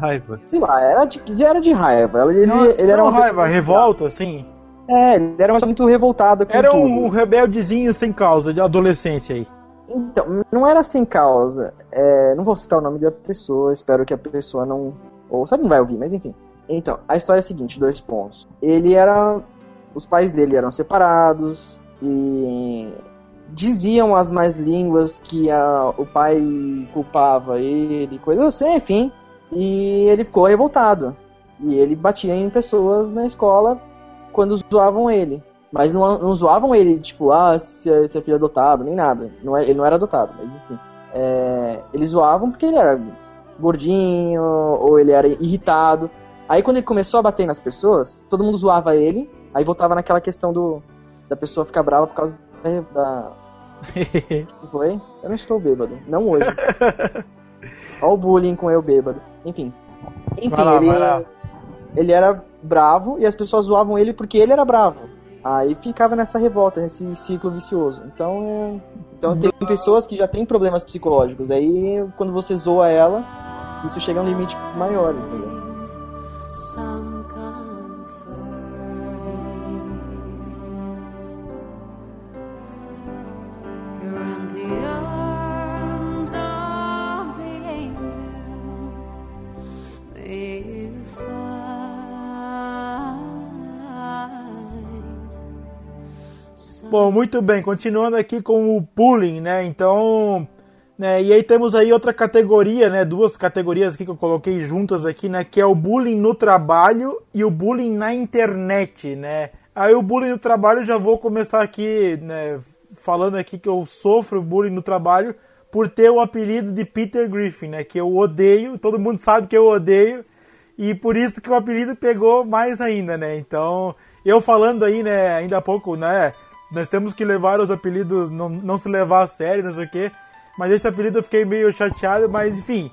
Raiva. Sei lá, era de, era de raiva. Ele, Não, ele era não uma raiva, pessoa- revolta, assim. É, ele era uma pessoa muito revoltada com Era tudo. um, um rebeldezinho sem causa, de adolescência aí. Então, não era sem causa. É, não vou citar o nome da pessoa, espero que a pessoa não. Ou sabe, não vai ouvir, mas enfim. Então, a história é a seguinte: dois pontos. Ele era. Os pais dele eram separados e diziam as mais línguas que a- o pai culpava ele, coisas assim, enfim. E ele ficou revoltado. E ele batia em pessoas na escola quando zoavam ele. Mas não, não zoavam ele, tipo, ah, você é filho adotado, nem nada. Não é, ele não era adotado, mas enfim. É, eles zoavam porque ele era gordinho, ou ele era irritado. Aí quando ele começou a bater nas pessoas, todo mundo zoava ele, aí voltava naquela questão do, da pessoa ficar brava por causa da. da... que foi? Eu não estou bêbado. Não hoje. Olha o bullying com eu bêbado. Enfim. Enfim, Vai lá, ele, vai lá. ele era bravo e as pessoas zoavam ele porque ele era bravo. Aí ficava nessa revolta, nesse ciclo vicioso. Então, é- então tem pessoas que já têm problemas psicológicos. Aí quando você zoa ela, isso chega a um limite maior, entendeu? Bom, muito bem, continuando aqui com o bullying, né? Então, né, e aí temos aí outra categoria, né? Duas categorias aqui que eu coloquei juntas aqui, né? Que é o bullying no trabalho e o bullying na internet, né? Aí o bullying no trabalho já vou começar aqui, né? Falando aqui que eu sofro bullying no trabalho por ter o apelido de Peter Griffin, né? Que eu odeio, todo mundo sabe que eu odeio. E por isso que o apelido pegou mais ainda, né? Então, eu falando aí, né, ainda há pouco, né? Nós temos que levar os apelidos, não, não se levar a sério, não sei o quê. Mas esse apelido eu fiquei meio chateado, mas enfim.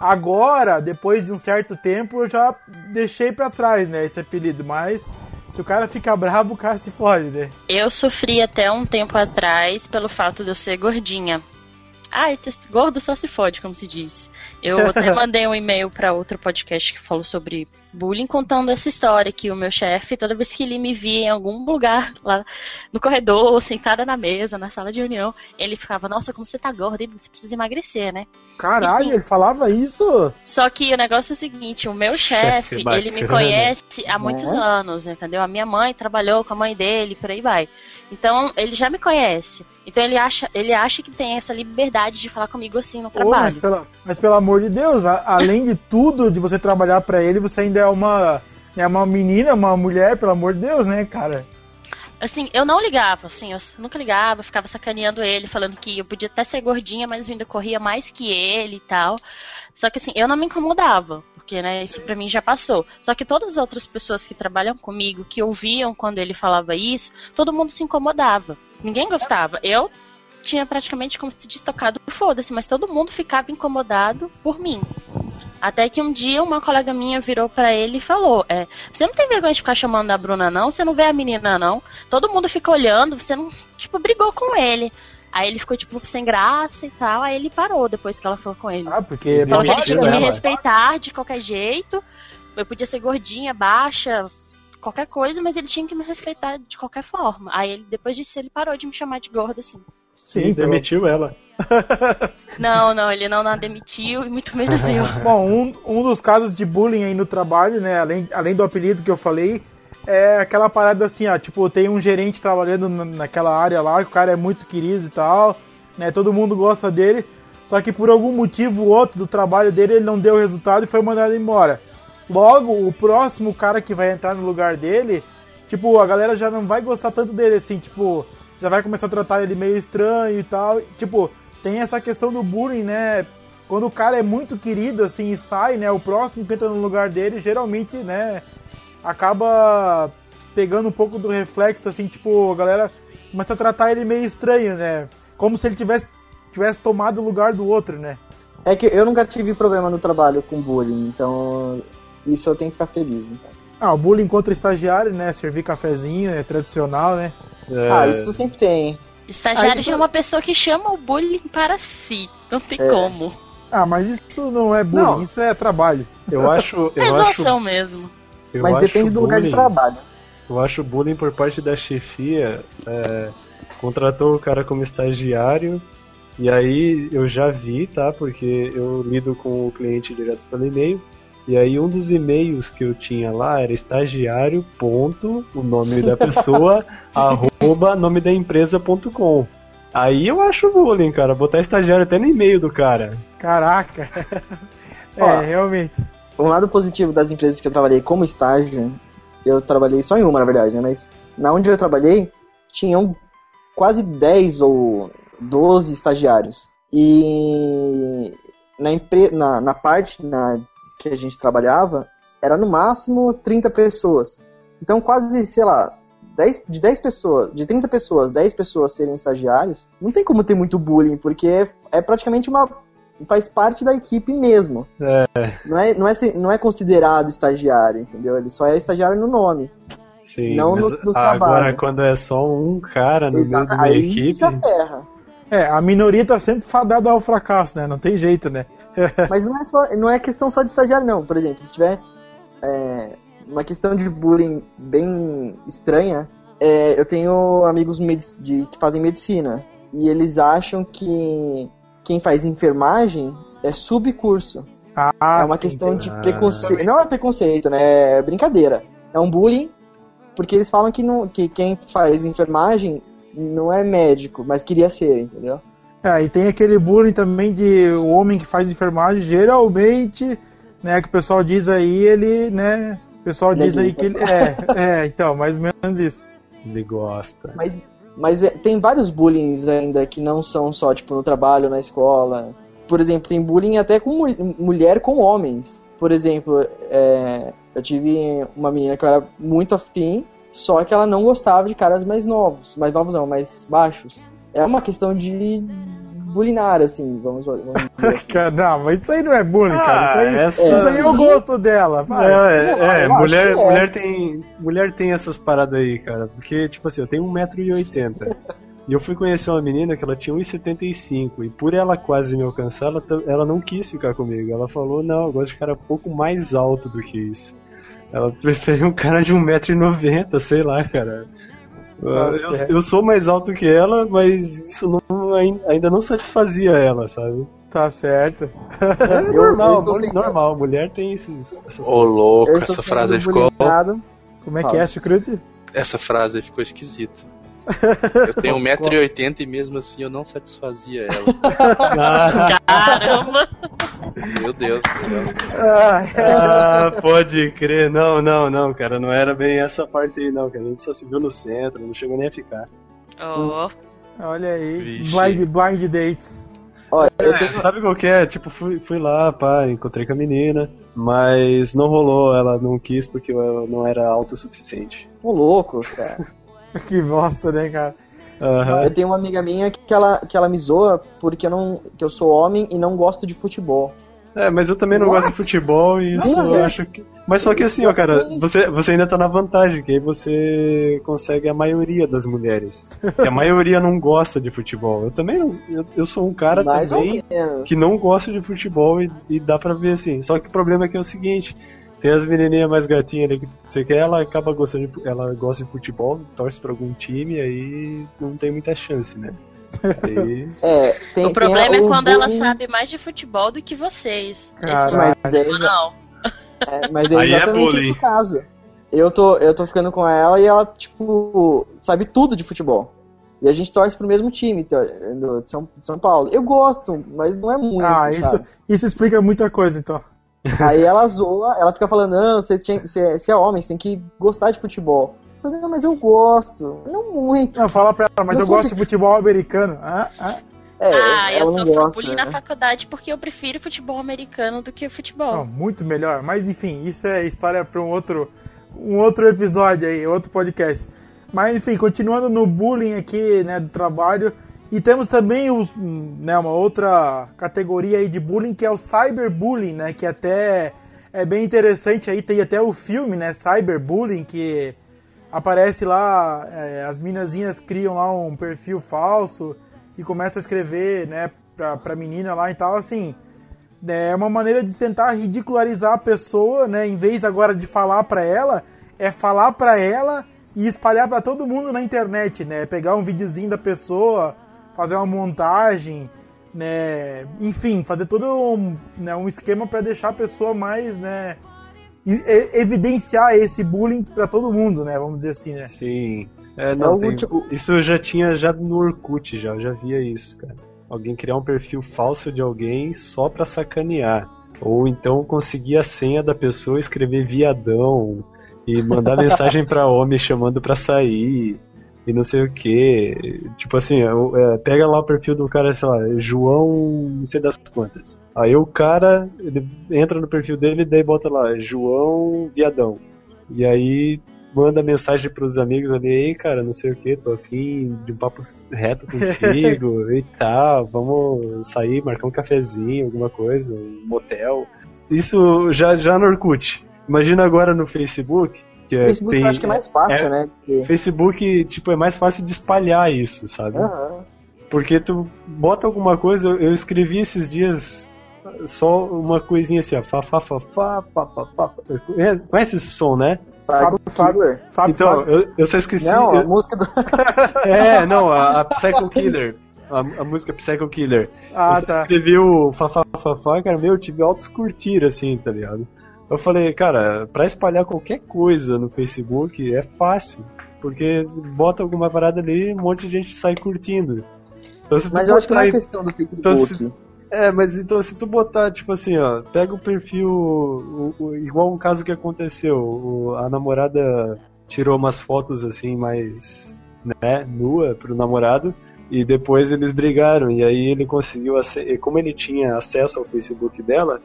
Agora, depois de um certo tempo, eu já deixei pra trás, né, esse apelido. Mas se o cara fica bravo, o cara se fode, né? Eu sofri até um tempo atrás pelo fato de eu ser gordinha. Ah, esse gordo só se fode, como se diz. Eu até mandei um e-mail para outro podcast que falou sobre bullying, contando essa história que o meu chefe, toda vez que ele me via em algum lugar lá no corredor, sentada na mesa, na sala de reunião, ele ficava, nossa, como você tá gorda, hein? você precisa emagrecer, né? Caralho, E sim. ele falava isso? Só que o negócio é o seguinte, o meu chefe, Chefe ele me conhece há muitos Né? anos, entendeu? A minha mãe trabalhou com a mãe dele, por aí vai. Então, ele já me conhece. Então, ele acha, ele acha que tem essa liberdade de falar comigo assim no Pô, mas, trabalho. pela- mas pelo amor de Deus, a- além de tudo, de você trabalhar pra ele, você ainda é uma, é uma menina, uma mulher, pelo amor de Deus, né, cara? Assim, eu não ligava, assim, eu nunca ligava, ficava sacaneando ele, falando que eu podia até ser gordinha, mas eu ainda corria mais que ele e tal. Só que assim, eu não me incomodava, porque, né, isso pra mim já passou. Só que todas as outras pessoas que trabalham comigo, que ouviam quando ele falava isso, todo mundo se incomodava. Ninguém gostava. Eu tinha praticamente como se diz tocado foda-se, mas todo mundo ficava incomodado por mim. Até que um dia uma colega minha virou pra ele e falou: é, Você não tem vergonha de ficar chamando a Bruna, não? Você não vê a menina, não? Todo mundo fica olhando, você não, tipo, brigou com ele. Aí ele ficou, tipo, sem graça e tal. Aí ele parou depois que ela falou com ele. Ah, porque Falou que ele tinha que né, me respeitar de qualquer jeito. Eu podia ser gordinha, baixa, qualquer coisa, mas ele tinha que me respeitar de qualquer forma. Aí ele, depois disso, ele parou de me chamar de gorda, assim. Sim, demitiu ela. Não, não, ele não a demitiu e muito menos eu. Bom, um, um dos casos de bullying aí no trabalho, né, além, além do apelido que eu falei, é aquela parada assim, ó, tipo, tem um gerente trabalhando na- naquela área lá, que o cara é muito querido e tal, né, todo mundo gosta dele, só que por algum motivo ou outro do trabalho dele ele não deu resultado e foi mandado embora. Logo, o próximo cara que vai entrar no lugar dele, tipo, a galera já não vai gostar tanto dele, assim, tipo, já vai começar a tratar ele meio estranho e tal. Tipo, tem essa questão do bullying, né? Quando o cara é muito querido, assim, e sai, né? O próximo que entra no lugar dele, geralmente, né? Acaba pegando um pouco do reflexo, assim, tipo, a galera começa a tratar ele meio estranho, né? Como se ele tivesse, tivesse tomado o lugar do outro, né? É que eu nunca tive problema no trabalho com bullying, então isso eu tenho que ficar feliz. Então. Ah, o bullying contra estagiário, né? Servir cafezinho, é tradicional, né? É, Ah, isso tu sempre tem. Estagiário Ah, isso- é uma pessoa que chama o bullying para si. Não tem É. como. Ah, mas isso não é bullying, Não. isso é trabalho. Eu acho. É Eu acho, zoação mesmo. eu Mas depende do lugar de trabalho. Eu acho bullying por parte da chefia. é, contratou o cara como estagiário. E aí eu já vi, tá? Porque eu lido com o cliente direto pelo e-mail. E aí um dos e-mails que eu tinha lá era estagiário ponto, o nome da pessoa, arroba nome da empresa.com. Aí eu acho bullying, cara. Botar estagiário até no e-mail do cara. Caraca. é, Ó. realmente. Um lado positivo das empresas que eu trabalhei como estágio, eu trabalhei só em uma, na verdade, né? Mas na onde eu trabalhei, tinham quase 10 ou 12 estagiários. E na, empre... na, na parte na... que a gente trabalhava, era no máximo 30 pessoas. Então quase, sei lá, 10, de 10 pessoas, de 30 pessoas, 10 pessoas serem estagiários, não tem como ter muito bullying, porque é, é praticamente uma. faz parte da equipe mesmo. É, Não é, não, é, não é considerado estagiário, entendeu? Ele só é estagiário no nome. sim. Não mas no- no agora, trabalho. quando é só um cara no meio Exato. uma Aí equipe. já ferra. É, a minoria tá sempre fadada ao fracasso, né? Não tem jeito, né? Mas não é, só, não é questão só de estagiário, não. Por exemplo, se tiver é, uma questão de bullying bem estranha, é, eu tenho amigos de, que fazem medicina e eles acham que quem faz enfermagem é subcurso. Ah, é uma sim, questão de preconceito. Não é preconceito, né? É brincadeira. É um bullying porque eles falam que, não, que quem faz enfermagem não é médico, mas queria ser, entendeu? É, e tem aquele bullying também de o homem que faz enfermagem, geralmente, né, que o pessoal diz aí, ele, né, o pessoal Ele é diz aí que ele... É, é, então, mais ou menos isso. Ele gosta. Mas, mas é- tem vários bullying ainda que não são só, tipo, no trabalho, na escola. Por exemplo, tem bullying até com mu- mulher com homens. Por exemplo, é, eu tive uma menina que eu era muito afim, só que ela não gostava de caras mais novos. Mais novos não, mais baixos. É uma questão de bulinar, assim, vamos, vamos dizer assim. Cara, não, mas isso aí não é bullying, cara. Isso aí, essa- isso aí eu gosto dela. vai. É, é, Não, é, mulher, é. mulher tem mulher tem essas paradas aí, cara. Porque, tipo assim, eu tenho 1,80m. e eu fui conhecer uma menina que ela tinha 1,75 e por ela quase me alcançar, ela, ela não quis ficar comigo. Ela falou, não, eu gosto de cara um pouco mais alto do que isso. Ela prefere um cara de 1,90m, sei lá, cara. Tá eu, eu sou mais alto que ela, mas isso não, ain- ainda não satisfazia ela, sabe? Tá certo. É Eu- normal, eu normal. Mulher tem esses, essas Ô, louco, Eu estou essa frase ficou. Como é que é, Chucrute? Essa frase ficou esquisita. Eu tenho 1,80m e mesmo assim eu não satisfazia ela. Caramba! Meu Deus do céu. Ah, pode crer. Não, não, não, cara. Não era bem essa parte aí, não, cara. A gente só se viu no centro, não chegou nem a ficar. Oh, Olha aí, Vixe. blind, blind dates. Olha, eu É, tenho, sabe qual que é? Tipo, fui, fui lá, pá, encontrei com a menina, mas não rolou, ela não quis porque eu não era autossuficiente. um louco, cara. Que bosta, né, cara? Aham. Eu tenho uma amiga minha que ela, que ela me zoa porque eu, não, que eu sou homem e não gosto de futebol. É, mas eu também não What? gosto de futebol e isso eu acho que. Mas só que assim, ó, cara, você, você ainda tá na vantagem, que aí você consegue a maioria das mulheres. Que a maioria não gosta de futebol. Eu também não. Eu, eu sou um cara Mais também que não gosta de futebol e, e dá pra ver assim. Só que o problema é que é o seguinte. Tem as menininhas mais gatinhas ali que você quer, ela acaba gostando de, ela gosta de futebol, torce pra algum time, aí não tem muita chance, né? Aí, É, tem, o problema tem é quando ela bullying- sabe mais de futebol do que vocês. É Mas é, não. é, mas é Aí é exatamente esse o caso. Eu tô, eu tô ficando com ela e ela, tipo, sabe tudo de futebol. E a gente torce pro mesmo time então, do- de, São, de São Paulo. Eu gosto, mas não é muito. Ah, isso, sabe? isso explica muita coisa, então. Aí ela zoa, ela fica falando, não, você, tinha, você, você é homem, você tem que gostar de futebol. Eu falei, não, mas eu gosto. Não muito. Não, fala pra ela, mas Eu eu, gosto de futebol americano. Ah, ah. É, ah, eu sofro gosta. bullying né? na faculdade porque eu prefiro futebol americano do que futebol. Não, muito melhor. Mas enfim, isso é história para um outro, um outro episódio aí, outro podcast. Mas enfim, continuando no bullying aqui, né, do trabalho. E temos também os, né, uma outra categoria aí de bullying que é o cyberbullying, né, que até é bem interessante aí, tem até o filme, né, cyberbullying, que aparece lá, é, as minazinhas criam lá um perfil falso e começam a escrever, né, pra, pra menina lá e tal, assim, é uma maneira de tentar ridicularizar a pessoa, né? Em vez agora de falar pra ela, é falar pra ela e espalhar pra todo mundo na internet, né? Pegar um videozinho da pessoa, fazer uma montagem, né? Enfim, fazer todo um, né, um esquema pra deixar a pessoa mais, né? evidenciar esse bullying pra todo mundo, né? Vamos dizer assim, né? sim. É, não, o tem- isso eu já tinha já no Orkut, já, eu já via isso, cara. Alguém criar um perfil falso de alguém só pra sacanear. Ou então conseguir a senha da pessoa, escrever viadão e mandar mensagem pra homem chamando pra sair e não sei o que. Tipo assim, eu- é, pega lá o perfil do cara, sei lá, João não sei das quantas. Aí o cara, ele entra no perfil dele e daí bota lá, João Viadão. E aí manda mensagem pros amigos ali, ei, cara, não sei o que, tô afim de um papo reto contigo e tal, vamos sair, marcar um cafezinho, alguma coisa, um motel. Isso já, já no Orkut. Imagina agora no Facebook, que é, Facebook tem- eu acho que é mais fácil, é, né? Porque... Facebook, tipo, é mais fácil de espalhar isso, sabe? Aham. Porque tu bota alguma coisa, eu eu escrevi esses dias só uma coisinha assim, ó, fa, fa, fa, fa, fa, fa, fa. Conhece- Conhece esse som, né? Fábio. Fábio, então. Eu, eu só esqueci. Não, a eu- música do. É, não, a, a Psycho Killer. A, a música Psycho Killer. Ah, eu tá. escrevi o fa, fa, fa, fa, cara, meu, eu tive altos curtir, assim, tá ligado? Eu falei, cara, pra espalhar qualquer coisa no Facebook é fácil. Porque bota alguma parada ali um monte de gente sai curtindo. Então, se Mas eu acho que não é questão do Facebook. então, se- É, mas então se tu botar, tipo assim, ó, pega o perfil, o- o- igual um caso que aconteceu, o- a namorada tirou umas fotos assim mais, né, nua pro namorado, e depois eles brigaram, e aí ele conseguiu, e como ele tinha acesso ao Facebook dela,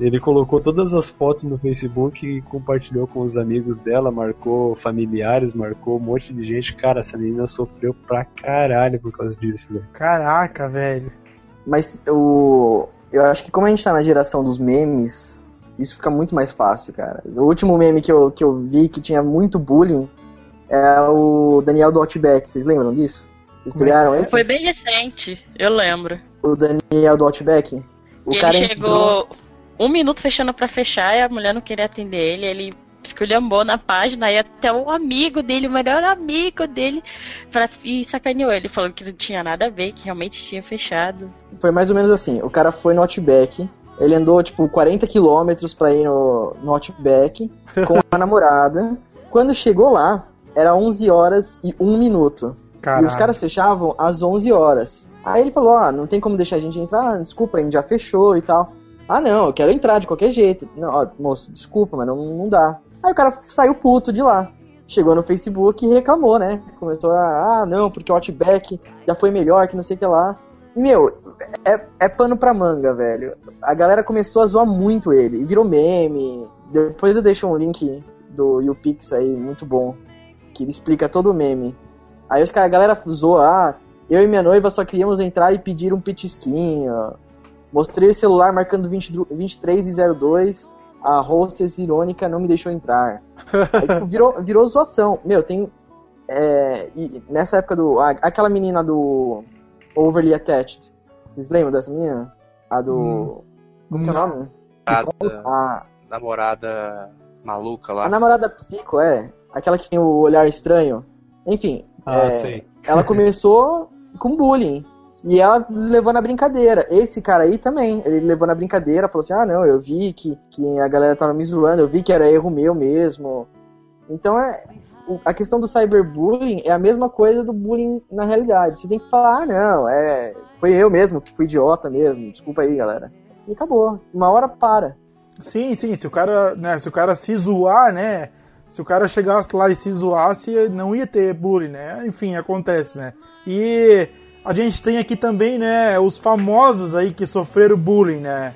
ele colocou todas as fotos no Facebook e compartilhou com os amigos dela, marcou familiares, marcou um monte de gente. Cara, essa menina sofreu pra caralho por causa disso, velho. Caraca, velho. Mas o. Eu acho que como a gente tá na geração dos memes, isso fica muito mais fácil, cara. O último meme que eu, que eu vi que tinha muito bullying é o Daniel do Outback. Vocês lembram disso? Vocês pegaram esse? Foi bem recente, eu lembro. O Daniel do Outback? O Que cara ele entrou- chegou um minuto fechando pra fechar e a mulher não queria atender ele. Ele esculhambou na página e até o amigo dele, o melhor amigo dele, pra, e sacaneou ele, falando que não tinha nada a ver, que realmente tinha fechado. Foi mais ou menos assim. O cara foi no Outback. Ele andou, tipo, 40 quilômetros pra ir no, no Outback com a namorada. Quando chegou lá, era 11 horas e 1 minuto. E os caras fechavam às 11 horas. Aí ele falou, ah, não tem como deixar a gente entrar? Desculpa, a gente já fechou e tal. Ah, não, eu quero entrar de qualquer jeito. Não, ó, moço, desculpa, mas não, não dá. Aí o cara saiu puto de lá. Chegou no Facebook e reclamou, né? Começou a, ah, não, porque o Outback já foi melhor, que não sei o que lá. E, meu, é, é pano pra manga, velho. A galera começou a zoar muito ele. Virou meme. Depois eu deixo um link do YouPix aí, muito bom. Que ele explica todo o meme. Aí os caras, a galera zoa, ah, eu e minha noiva só queríamos entrar e pedir um petisquinho. Mostrei o celular marcando 20, 23 e 02. A hostess irônica não me deixou entrar. Aí, tipo, virou, virou zoação. Meu, tem. é, e nessa época do. a- aquela menina do Overly Attached. Vocês lembram dessa menina? A do. Hum. Como que é o nome? Namorada, A, namorada maluca lá. a namorada psico, é. Aquela que tem o olhar estranho. Enfim. Ah, é. Ela começou com bullying. E ela levou na brincadeira. Esse cara aí também, ele levou na brincadeira, falou assim: ah, não, eu vi que, que a galera tava me zoando, eu vi que era erro meu mesmo. Então é. A questão do cyberbullying é a mesma coisa do bullying na realidade. Você tem que falar, ah, não, é. Foi eu mesmo que fui idiota mesmo. Desculpa aí, galera. E acabou. Uma hora para. Sim, sim, se o cara, né, se o cara se zoar, né, se o cara chegasse lá e se zoasse, não ia ter bullying, né? Enfim, acontece, né? E a gente tem aqui também, né, os famosos aí que sofreram bullying, né?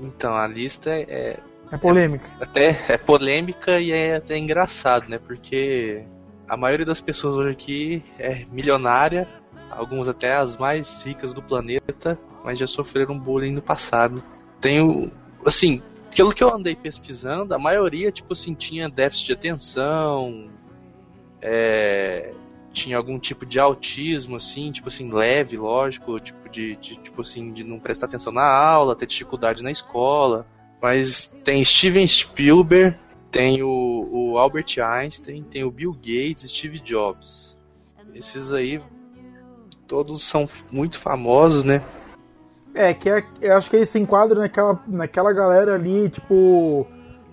Então, a lista é, é É polêmica. até é polêmica e é até engraçado, né? Porque a maioria das pessoas hoje aqui é milionária, algumas até as mais ricas do planeta, mas já sofreram bullying no passado. Tenho, assim, pelo que eu andei pesquisando, a maioria, tipo assim, tinha déficit de atenção, é, tinha algum tipo de autismo, assim, tipo assim, leve, lógico, tipo de, de- tipo assim, de não prestar atenção na aula, ter dificuldade na escola. Mas tem Steven Spielberg, tem o, o Albert Einstein, tem o Bill Gates, Steve Jobs. Esses aí todos são muito famosos, né? É, que é, eu acho que ele se enquadra naquela, naquela galera ali, tipo,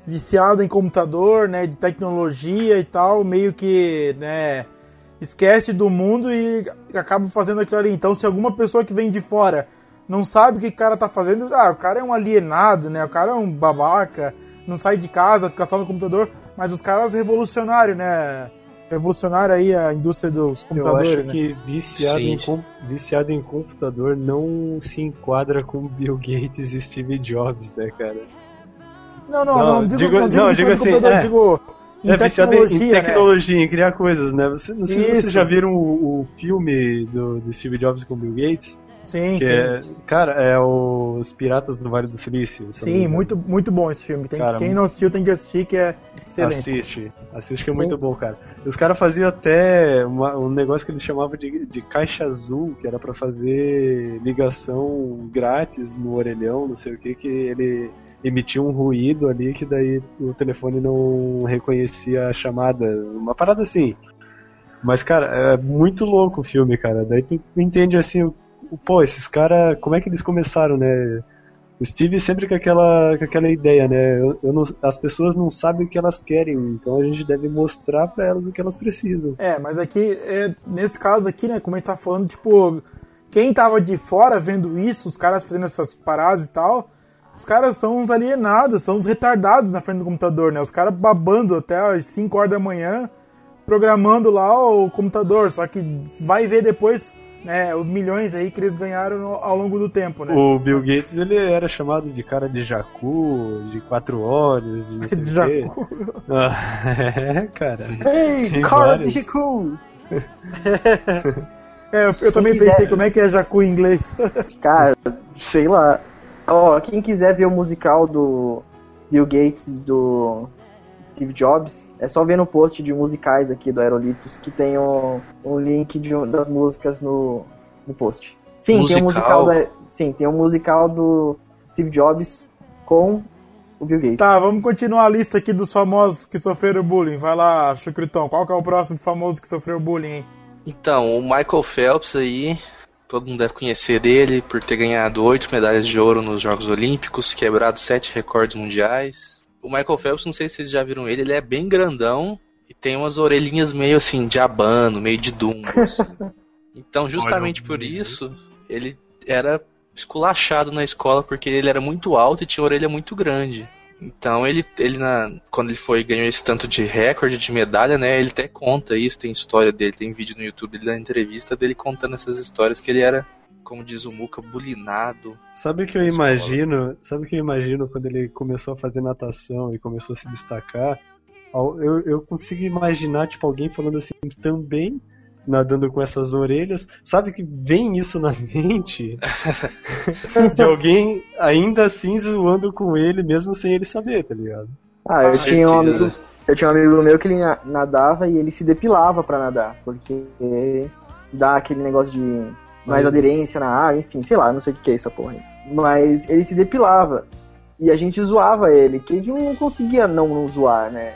viciada em computador, né, de tecnologia e tal, meio que, né, esquece do mundo e acaba fazendo aquilo ali. Então, se alguma pessoa que vem de fora não sabe o que o cara tá fazendo, ah, o cara é um alienado, né, o cara é um babaca, não sai de casa, fica só no computador, mas os caras revolucionários, né, revolucionaram aí a indústria dos Eu computadores, acho né. que viciado, em, com- viciado em computador não se enquadra com Bill Gates e Steve Jobs, né, cara? Não, não, Não, não, digo, digo- não digo, não, digo assim, computador, é. digo em é viciado em- tecnologia, né? tecnologia, em criar coisas, né? Você, não sei se Isso. vocês já viram o, o filme do, do Steve Jobs com o Bill Gates. Sim, que sim. é, cara, é os Piratas do Vale do Silício. se Sim, muito, muito bom esse filme. Tem, Cara, quem não assistiu tem que assistir, que é excelente. Assiste, assiste que é muito bom, cara. Os caras faziam até uma- um negócio que eles chamavam de, de caixa azul, que era pra fazer ligação grátis no orelhão, não sei o que, que ele emitia um ruído ali que daí o telefone não reconhecia a chamada, uma parada assim. Mas, cara, é muito louco o filme, cara. Daí tu entende assim, pô, esses caras, como é que eles começaram, né? Steve sempre com aquela, com aquela ideia, né? Eu, eu não- as pessoas não sabem o que elas querem, então a gente deve mostrar pra elas o que elas precisam. É, mas aqui, é, nesse caso aqui, né, como a gente tá falando, tipo, quem tava de fora vendo isso, os caras fazendo essas paradas e tal, os caras são uns alienados, são uns retardados na frente do computador, né? Os caras babando até as 5 horas da manhã, programando lá o computador, só que vai ver depois, né, os milhões aí que eles ganharam ao longo do tempo, né? O Bill Gates, ele era chamado de cara de jacu, de quatro olhos, de não sei De jacu. Ah, é, cara. Ei, Tem cara de. Jiku! É, eu, eu também quiser. pensei como é que é jacu em inglês. Cara, sei lá. Ó, quem quiser ver o musical do Bill Gates e do Steve Jobs, é só ver no post de musicais aqui do Aerolitos que tem um, um link de das músicas no, no post. Sim, tem um Musical? musical do, sim, tem um musical do Steve Jobs com o Bill Gates. Tá, vamos continuar a lista aqui dos famosos que sofreram bullying. Vai lá, Chucritão, qual que é o próximo famoso que sofreu bullying, hein? Então, o Michael Phelps aí, todo mundo deve conhecer ele por ter ganhado oito medalhas de ouro nos Jogos Olímpicos, quebrado sete recordes mundiais. O Michael Phelps, não sei se vocês já viram ele, ele é bem grandão e tem umas orelhinhas meio assim, de abano, meio de dumbo. assim. Então, justamente por isso, ele era esculachado na escola porque ele era muito alto e tinha orelha muito grande. Então ele, ele na, quando ele foi ganhou esse tanto de recorde de medalha, né? Ele até conta isso, tem história dele, tem vídeo no YouTube da entrevista dele contando essas histórias que ele era, como diz o Muca, bulinado. Sabe o que eu imagino? Sabe o que eu imagino quando ele começou a fazer natação e começou a se destacar? Eu, eu consigo imaginar, tipo, alguém falando assim, também nadando com essas orelhas. Sabe que vem isso na mente? de alguém ainda assim zoando com ele, mesmo sem ele saber, tá ligado? Ah, eu tinha um amigo. Eu tinha um amigo meu que ele na- nadava e ele se depilava pra nadar, porque dá aquele negócio de mais Mas- aderência na água, enfim, sei lá, não sei o que é essa porra. aí. Mas ele se depilava e a gente zoava ele, que ele não conseguia não, não zoar, né?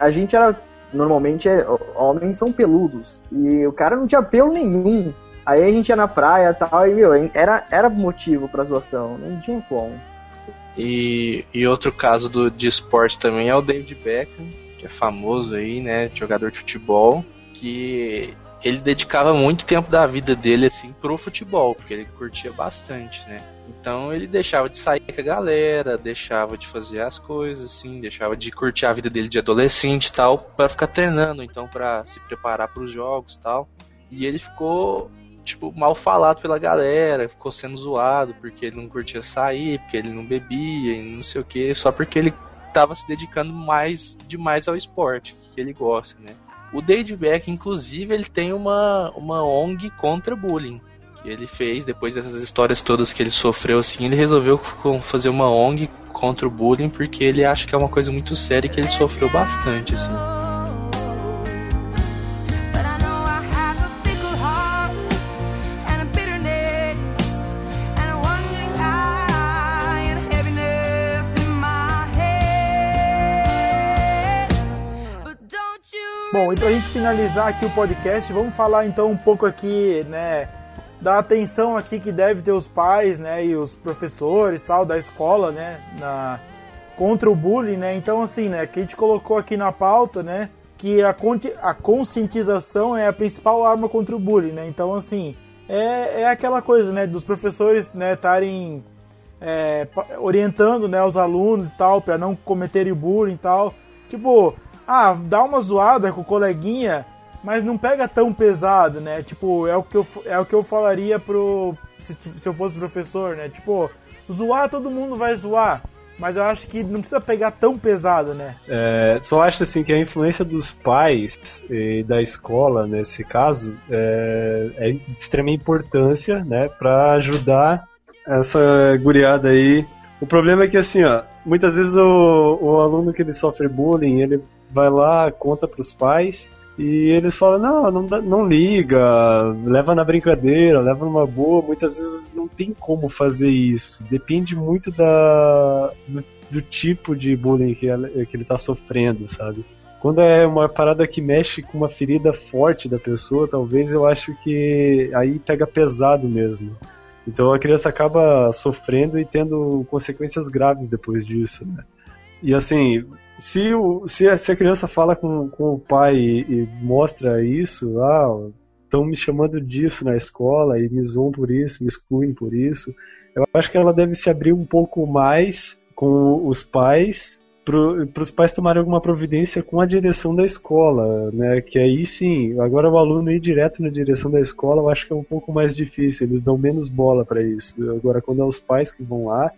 A gente era normalmente é, homens são peludos e o cara não tinha pelo nenhum. Aí a gente ia na praia e tal, e meu, era, era motivo pra zoação, não tinha como. E, e outro caso do, de esporte também é o David Beckham, que é famoso aí, né? Jogador de futebol, que ele dedicava muito tempo da vida dele assim pro futebol, porque ele curtia bastante, né? Então ele deixava de sair com a galera, deixava de fazer as coisas assim, deixava de curtir a vida dele de adolescente e tal, para ficar treinando, então para se preparar para os jogos, e tal. E ele ficou tipo mal falado pela galera, ficou sendo zoado porque ele não curtia sair, porque ele não bebia e não sei o que, só porque ele tava se dedicando mais demais ao esporte que ele gosta, né? O David Beck, inclusive, ele tem uma, uma ONG contra bullying. Que ele fez, depois dessas histórias todas que ele sofreu, assim, ele resolveu fazer uma ONG contra o bullying, porque ele acha que é uma coisa muito séria e que ele sofreu bastante, assim. A a a a Bom, e pra gente finalizar aqui o podcast, vamos falar então um pouco aqui, né, da atenção aqui que deve ter os pais, né, e os professores, tal, da escola, né, na contra o bullying, né? Então assim, né, que a gente colocou aqui na pauta, né, que a, a conscientização é a principal arma contra o bullying, né? Então assim, é, é aquela coisa, né, dos professores, né, estarem é, orientando, né, os alunos e tal, para não cometerem bullying e tal. Tipo, ah, dá uma zoada com o coleguinha, mas não pega tão pesado, né? Tipo, é o que eu, é o que eu falaria pro. Se, se eu fosse professor, né? Tipo, zoar todo mundo vai zoar. mas eu acho que não precisa pegar tão pesado, né? É, só acho assim que a influência dos pais e da escola nesse caso é, é de extrema importância, né, para ajudar essa guriada aí. O problema é que assim, ó, muitas vezes o, o aluno que ele sofre bullying, ele vai lá, conta pros pais e eles falam, não, não, não liga, leva na brincadeira, leva numa boa. Muitas vezes não tem como fazer isso. Depende muito da, do, do tipo de bullying que, que ele tá sofrendo, sabe? Quando é uma parada que mexe com uma ferida forte da pessoa, talvez eu acho que aí pega pesado mesmo. Então a criança acaba sofrendo e tendo consequências graves depois disso, né? E assim, se, o, se, a, se a criança fala com, com o pai e, e mostra isso, ah, estão me chamando disso na escola e me zoam por isso, me excluem por isso, eu acho que ela deve se abrir um pouco mais com os pais para os pais tomarem alguma providência com a direção da escola, né? Que aí sim, agora o aluno ir direto na direção da escola, eu acho que é um pouco mais difícil, eles dão menos bola para isso. Agora, quando é os pais que vão lá,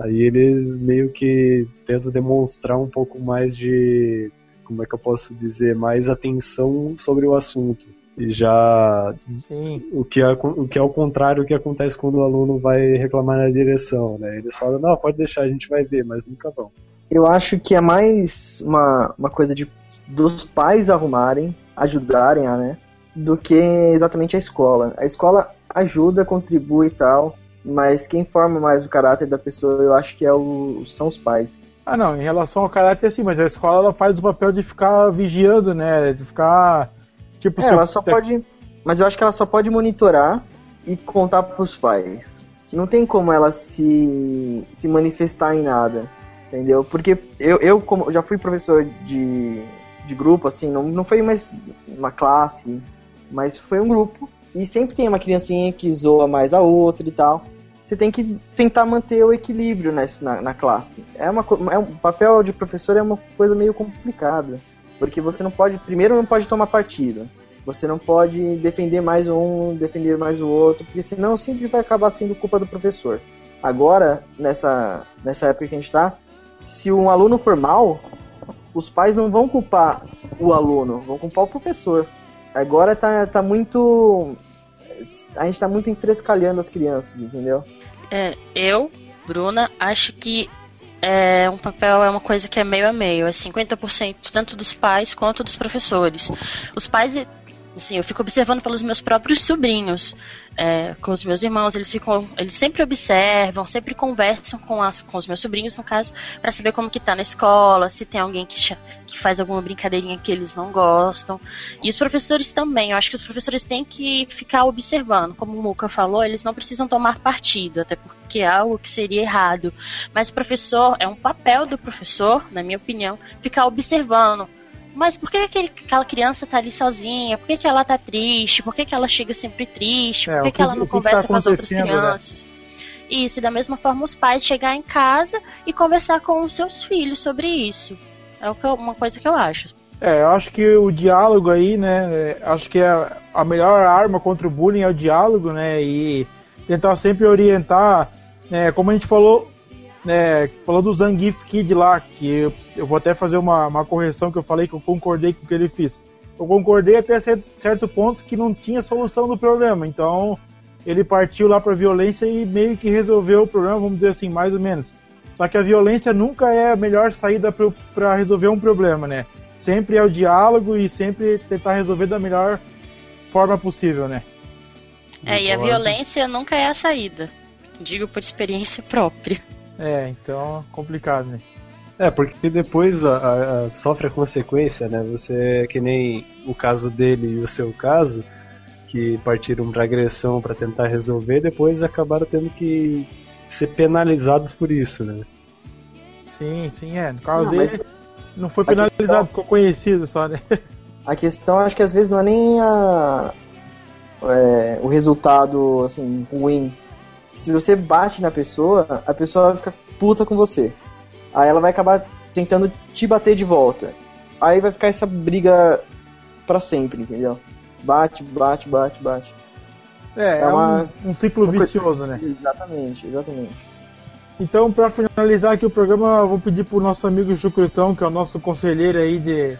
aí eles meio que tentam demonstrar um pouco mais de, como é que eu posso dizer, mais atenção sobre o assunto. E já Sim. o que, é, o que é o contrário do que acontece quando o aluno vai reclamar na direção, né? Eles falam, não, pode deixar, a gente vai ver, mas nunca vão. Eu acho que é mais uma, uma coisa de dos pais arrumarem, ajudarem a, né? Do que exatamente a escola. A escola ajuda, contribui e tal, mas quem forma mais o caráter da pessoa, eu acho que é o, são os pais. Ah, não, em relação ao caráter, sim, mas a escola ela faz o papel de ficar vigiando, né? De ficar. Tipo, É, ela só pode. Mas eu acho que ela só pode monitorar e contar pros pais. Não tem como ela se, se manifestar em nada. Entendeu? Porque eu, eu como já fui professor de, de grupo, assim, não, não foi mais uma classe, mas foi um grupo. E sempre tem uma criancinha que zoa mais a outra e tal. Você tem que tentar manter o equilíbrio nessa, na, na classe. É uma, é um o papel de professor é uma coisa meio complicada. Porque você não pode, primeiro não pode tomar partido. Você não pode defender mais um, defender mais o outro, porque senão sempre vai acabar sendo culpa do professor. Agora, nessa, nessa época que a gente tá, se um aluno for mal, os pais não vão culpar o aluno, vão culpar o professor. Agora tá, tá muito. A gente tá muito enfrescalhando as crianças, entendeu? É, eu, Bruna, acho que é um papel é uma coisa que é meio a meio, é 50% tanto dos pais quanto dos professores. Os pais, assim, eu fico observando pelos meus próprios sobrinhos, é, com os meus irmãos, eles ficam, eles sempre observam, sempre conversam com, as, com os meus sobrinhos, no caso, para saber como que tá na escola, se tem alguém que, que faz alguma brincadeirinha que eles não gostam. E os professores também, eu acho que os professores têm que ficar observando. Como o Muca falou, eles não precisam tomar partido, até porque é algo que seria errado. Mas o professor, é um papel do professor, na minha opinião, ficar observando. Mas por que aquele, aquela criança tá ali sozinha? Por que, que ela tá triste? Por que, que ela chega sempre triste? É, Por que, o que que- ela não que conversa tá com as outras né? crianças? Isso, e da mesma forma os pais chegar em casa e conversar com os seus filhos sobre isso. É uma coisa que eu acho. É, eu acho que o diálogo aí, né? é, Acho que é a melhor arma contra o bullying é o diálogo, né? E tentar sempre orientar, né? Como a gente falou, né? Falou do Zangief Kid lá, que eu, eu vou até fazer uma, uma correção que eu falei que eu concordei com o que ele fez. Eu concordei até cer- certo ponto que não tinha solução do problema, então ele partiu lá para violência e meio que resolveu o problema, vamos dizer assim, mais ou menos. Só que a violência nunca é a melhor saída para resolver um problema, né? Sempre é o diálogo e sempre tentar resolver da melhor forma possível, né? É, e a violência nunca é a saída. Digo por experiência própria. É, então complicado, né? É, porque depois a, a- a- sofre a consequência, né? Você, que nem o caso dele e o seu caso, que partiram pra agressão pra tentar resolver, depois acabaram tendo que ser penalizados por isso, né? Sim, sim, é. No caso Não, dele, mas não foi penalizado, questão- ficou conhecido só, né? A questão acho que às vezes não é nem a, é, o resultado assim ruim. Se você bate na pessoa, a pessoa vai ficar puta com você. Aí ela vai acabar tentando te bater de volta. Aí vai ficar essa briga pra sempre, entendeu? Bate, bate, bate, bate. É, é, É uma- um, um ciclo uma coisa- vicioso, né? Exatamente, exatamente. Então, pra finalizar aqui o programa, eu vou pedir pro nosso amigo Chucrutão, que é o nosso conselheiro aí de,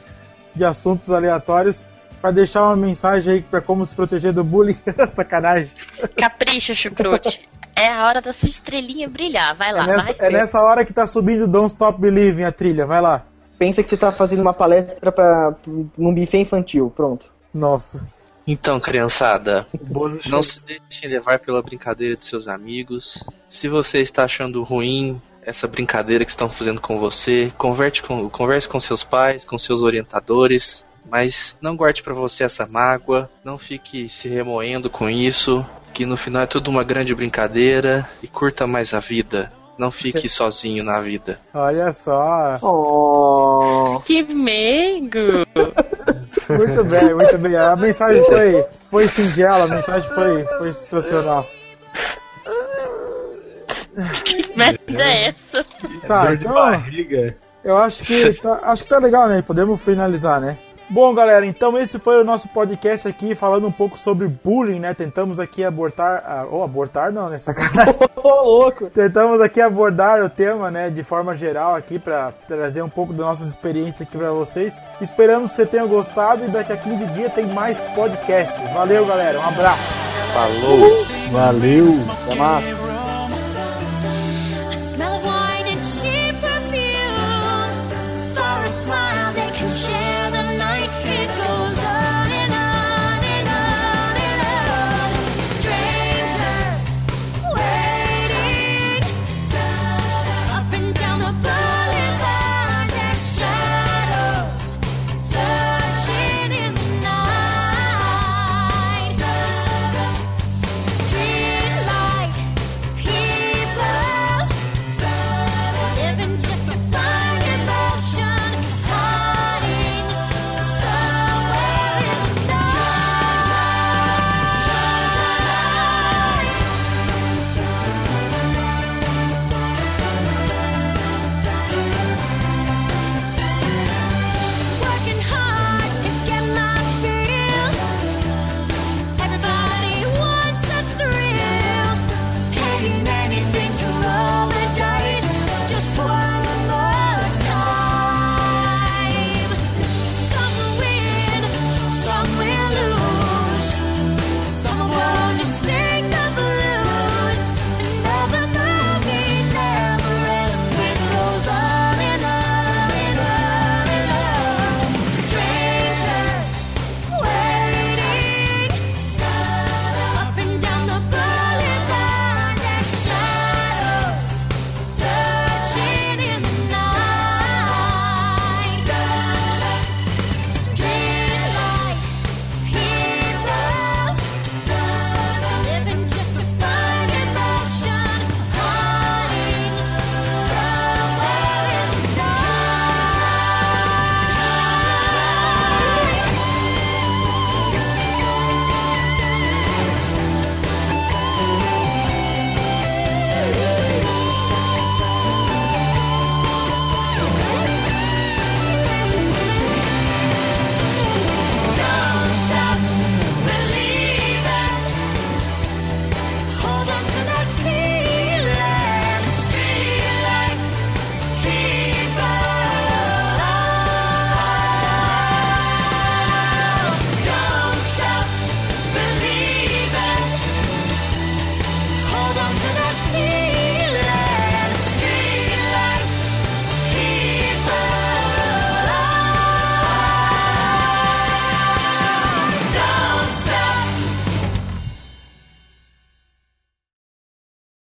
de assuntos aleatórios, pra deixar uma mensagem aí pra como se proteger do bullying. Sacanagem. Capricha, chucrute. É a hora da sua estrelinha brilhar. Vai lá, É nessa, vai. é nessa hora que tá subindo Don't Stop Believing a trilha, vai lá. Pensa que você tá fazendo uma palestra pra, num buffet infantil, pronto. Nossa. Então, criançada, não se deixem levar pela brincadeira de seus amigos. Se você está achando ruim essa brincadeira que estão fazendo com você, converte com, converse com seus pais, com seus orientadores. Mas não guarde pra você essa mágoa, não fique se remoendo com isso, que no final é tudo uma grande brincadeira e curta mais a vida. Não fique sozinho na vida. Olha só. Oh. Que meigo! Muito bem, muito bem. A mensagem foi, foi singela, a mensagem foi, foi sensacional. Que merda é essa? Tá, Dor de então barriga. eu acho que tá, acho que tá legal, né? Podemos finalizar, né? Bom, galera, então esse foi o nosso podcast aqui falando um pouco sobre bullying, né? Tentamos aqui abortar, ah, ou oh, abortar não, né? nessa cara. Louco. Tentamos aqui abordar o tema, né, de forma geral aqui para trazer um pouco das nossas experiências aqui para vocês. Esperamos que você tenha gostado e daqui a 15 dias tem mais podcast. Valeu, galera. Um abraço. Falou. Valeu. Até mais. smile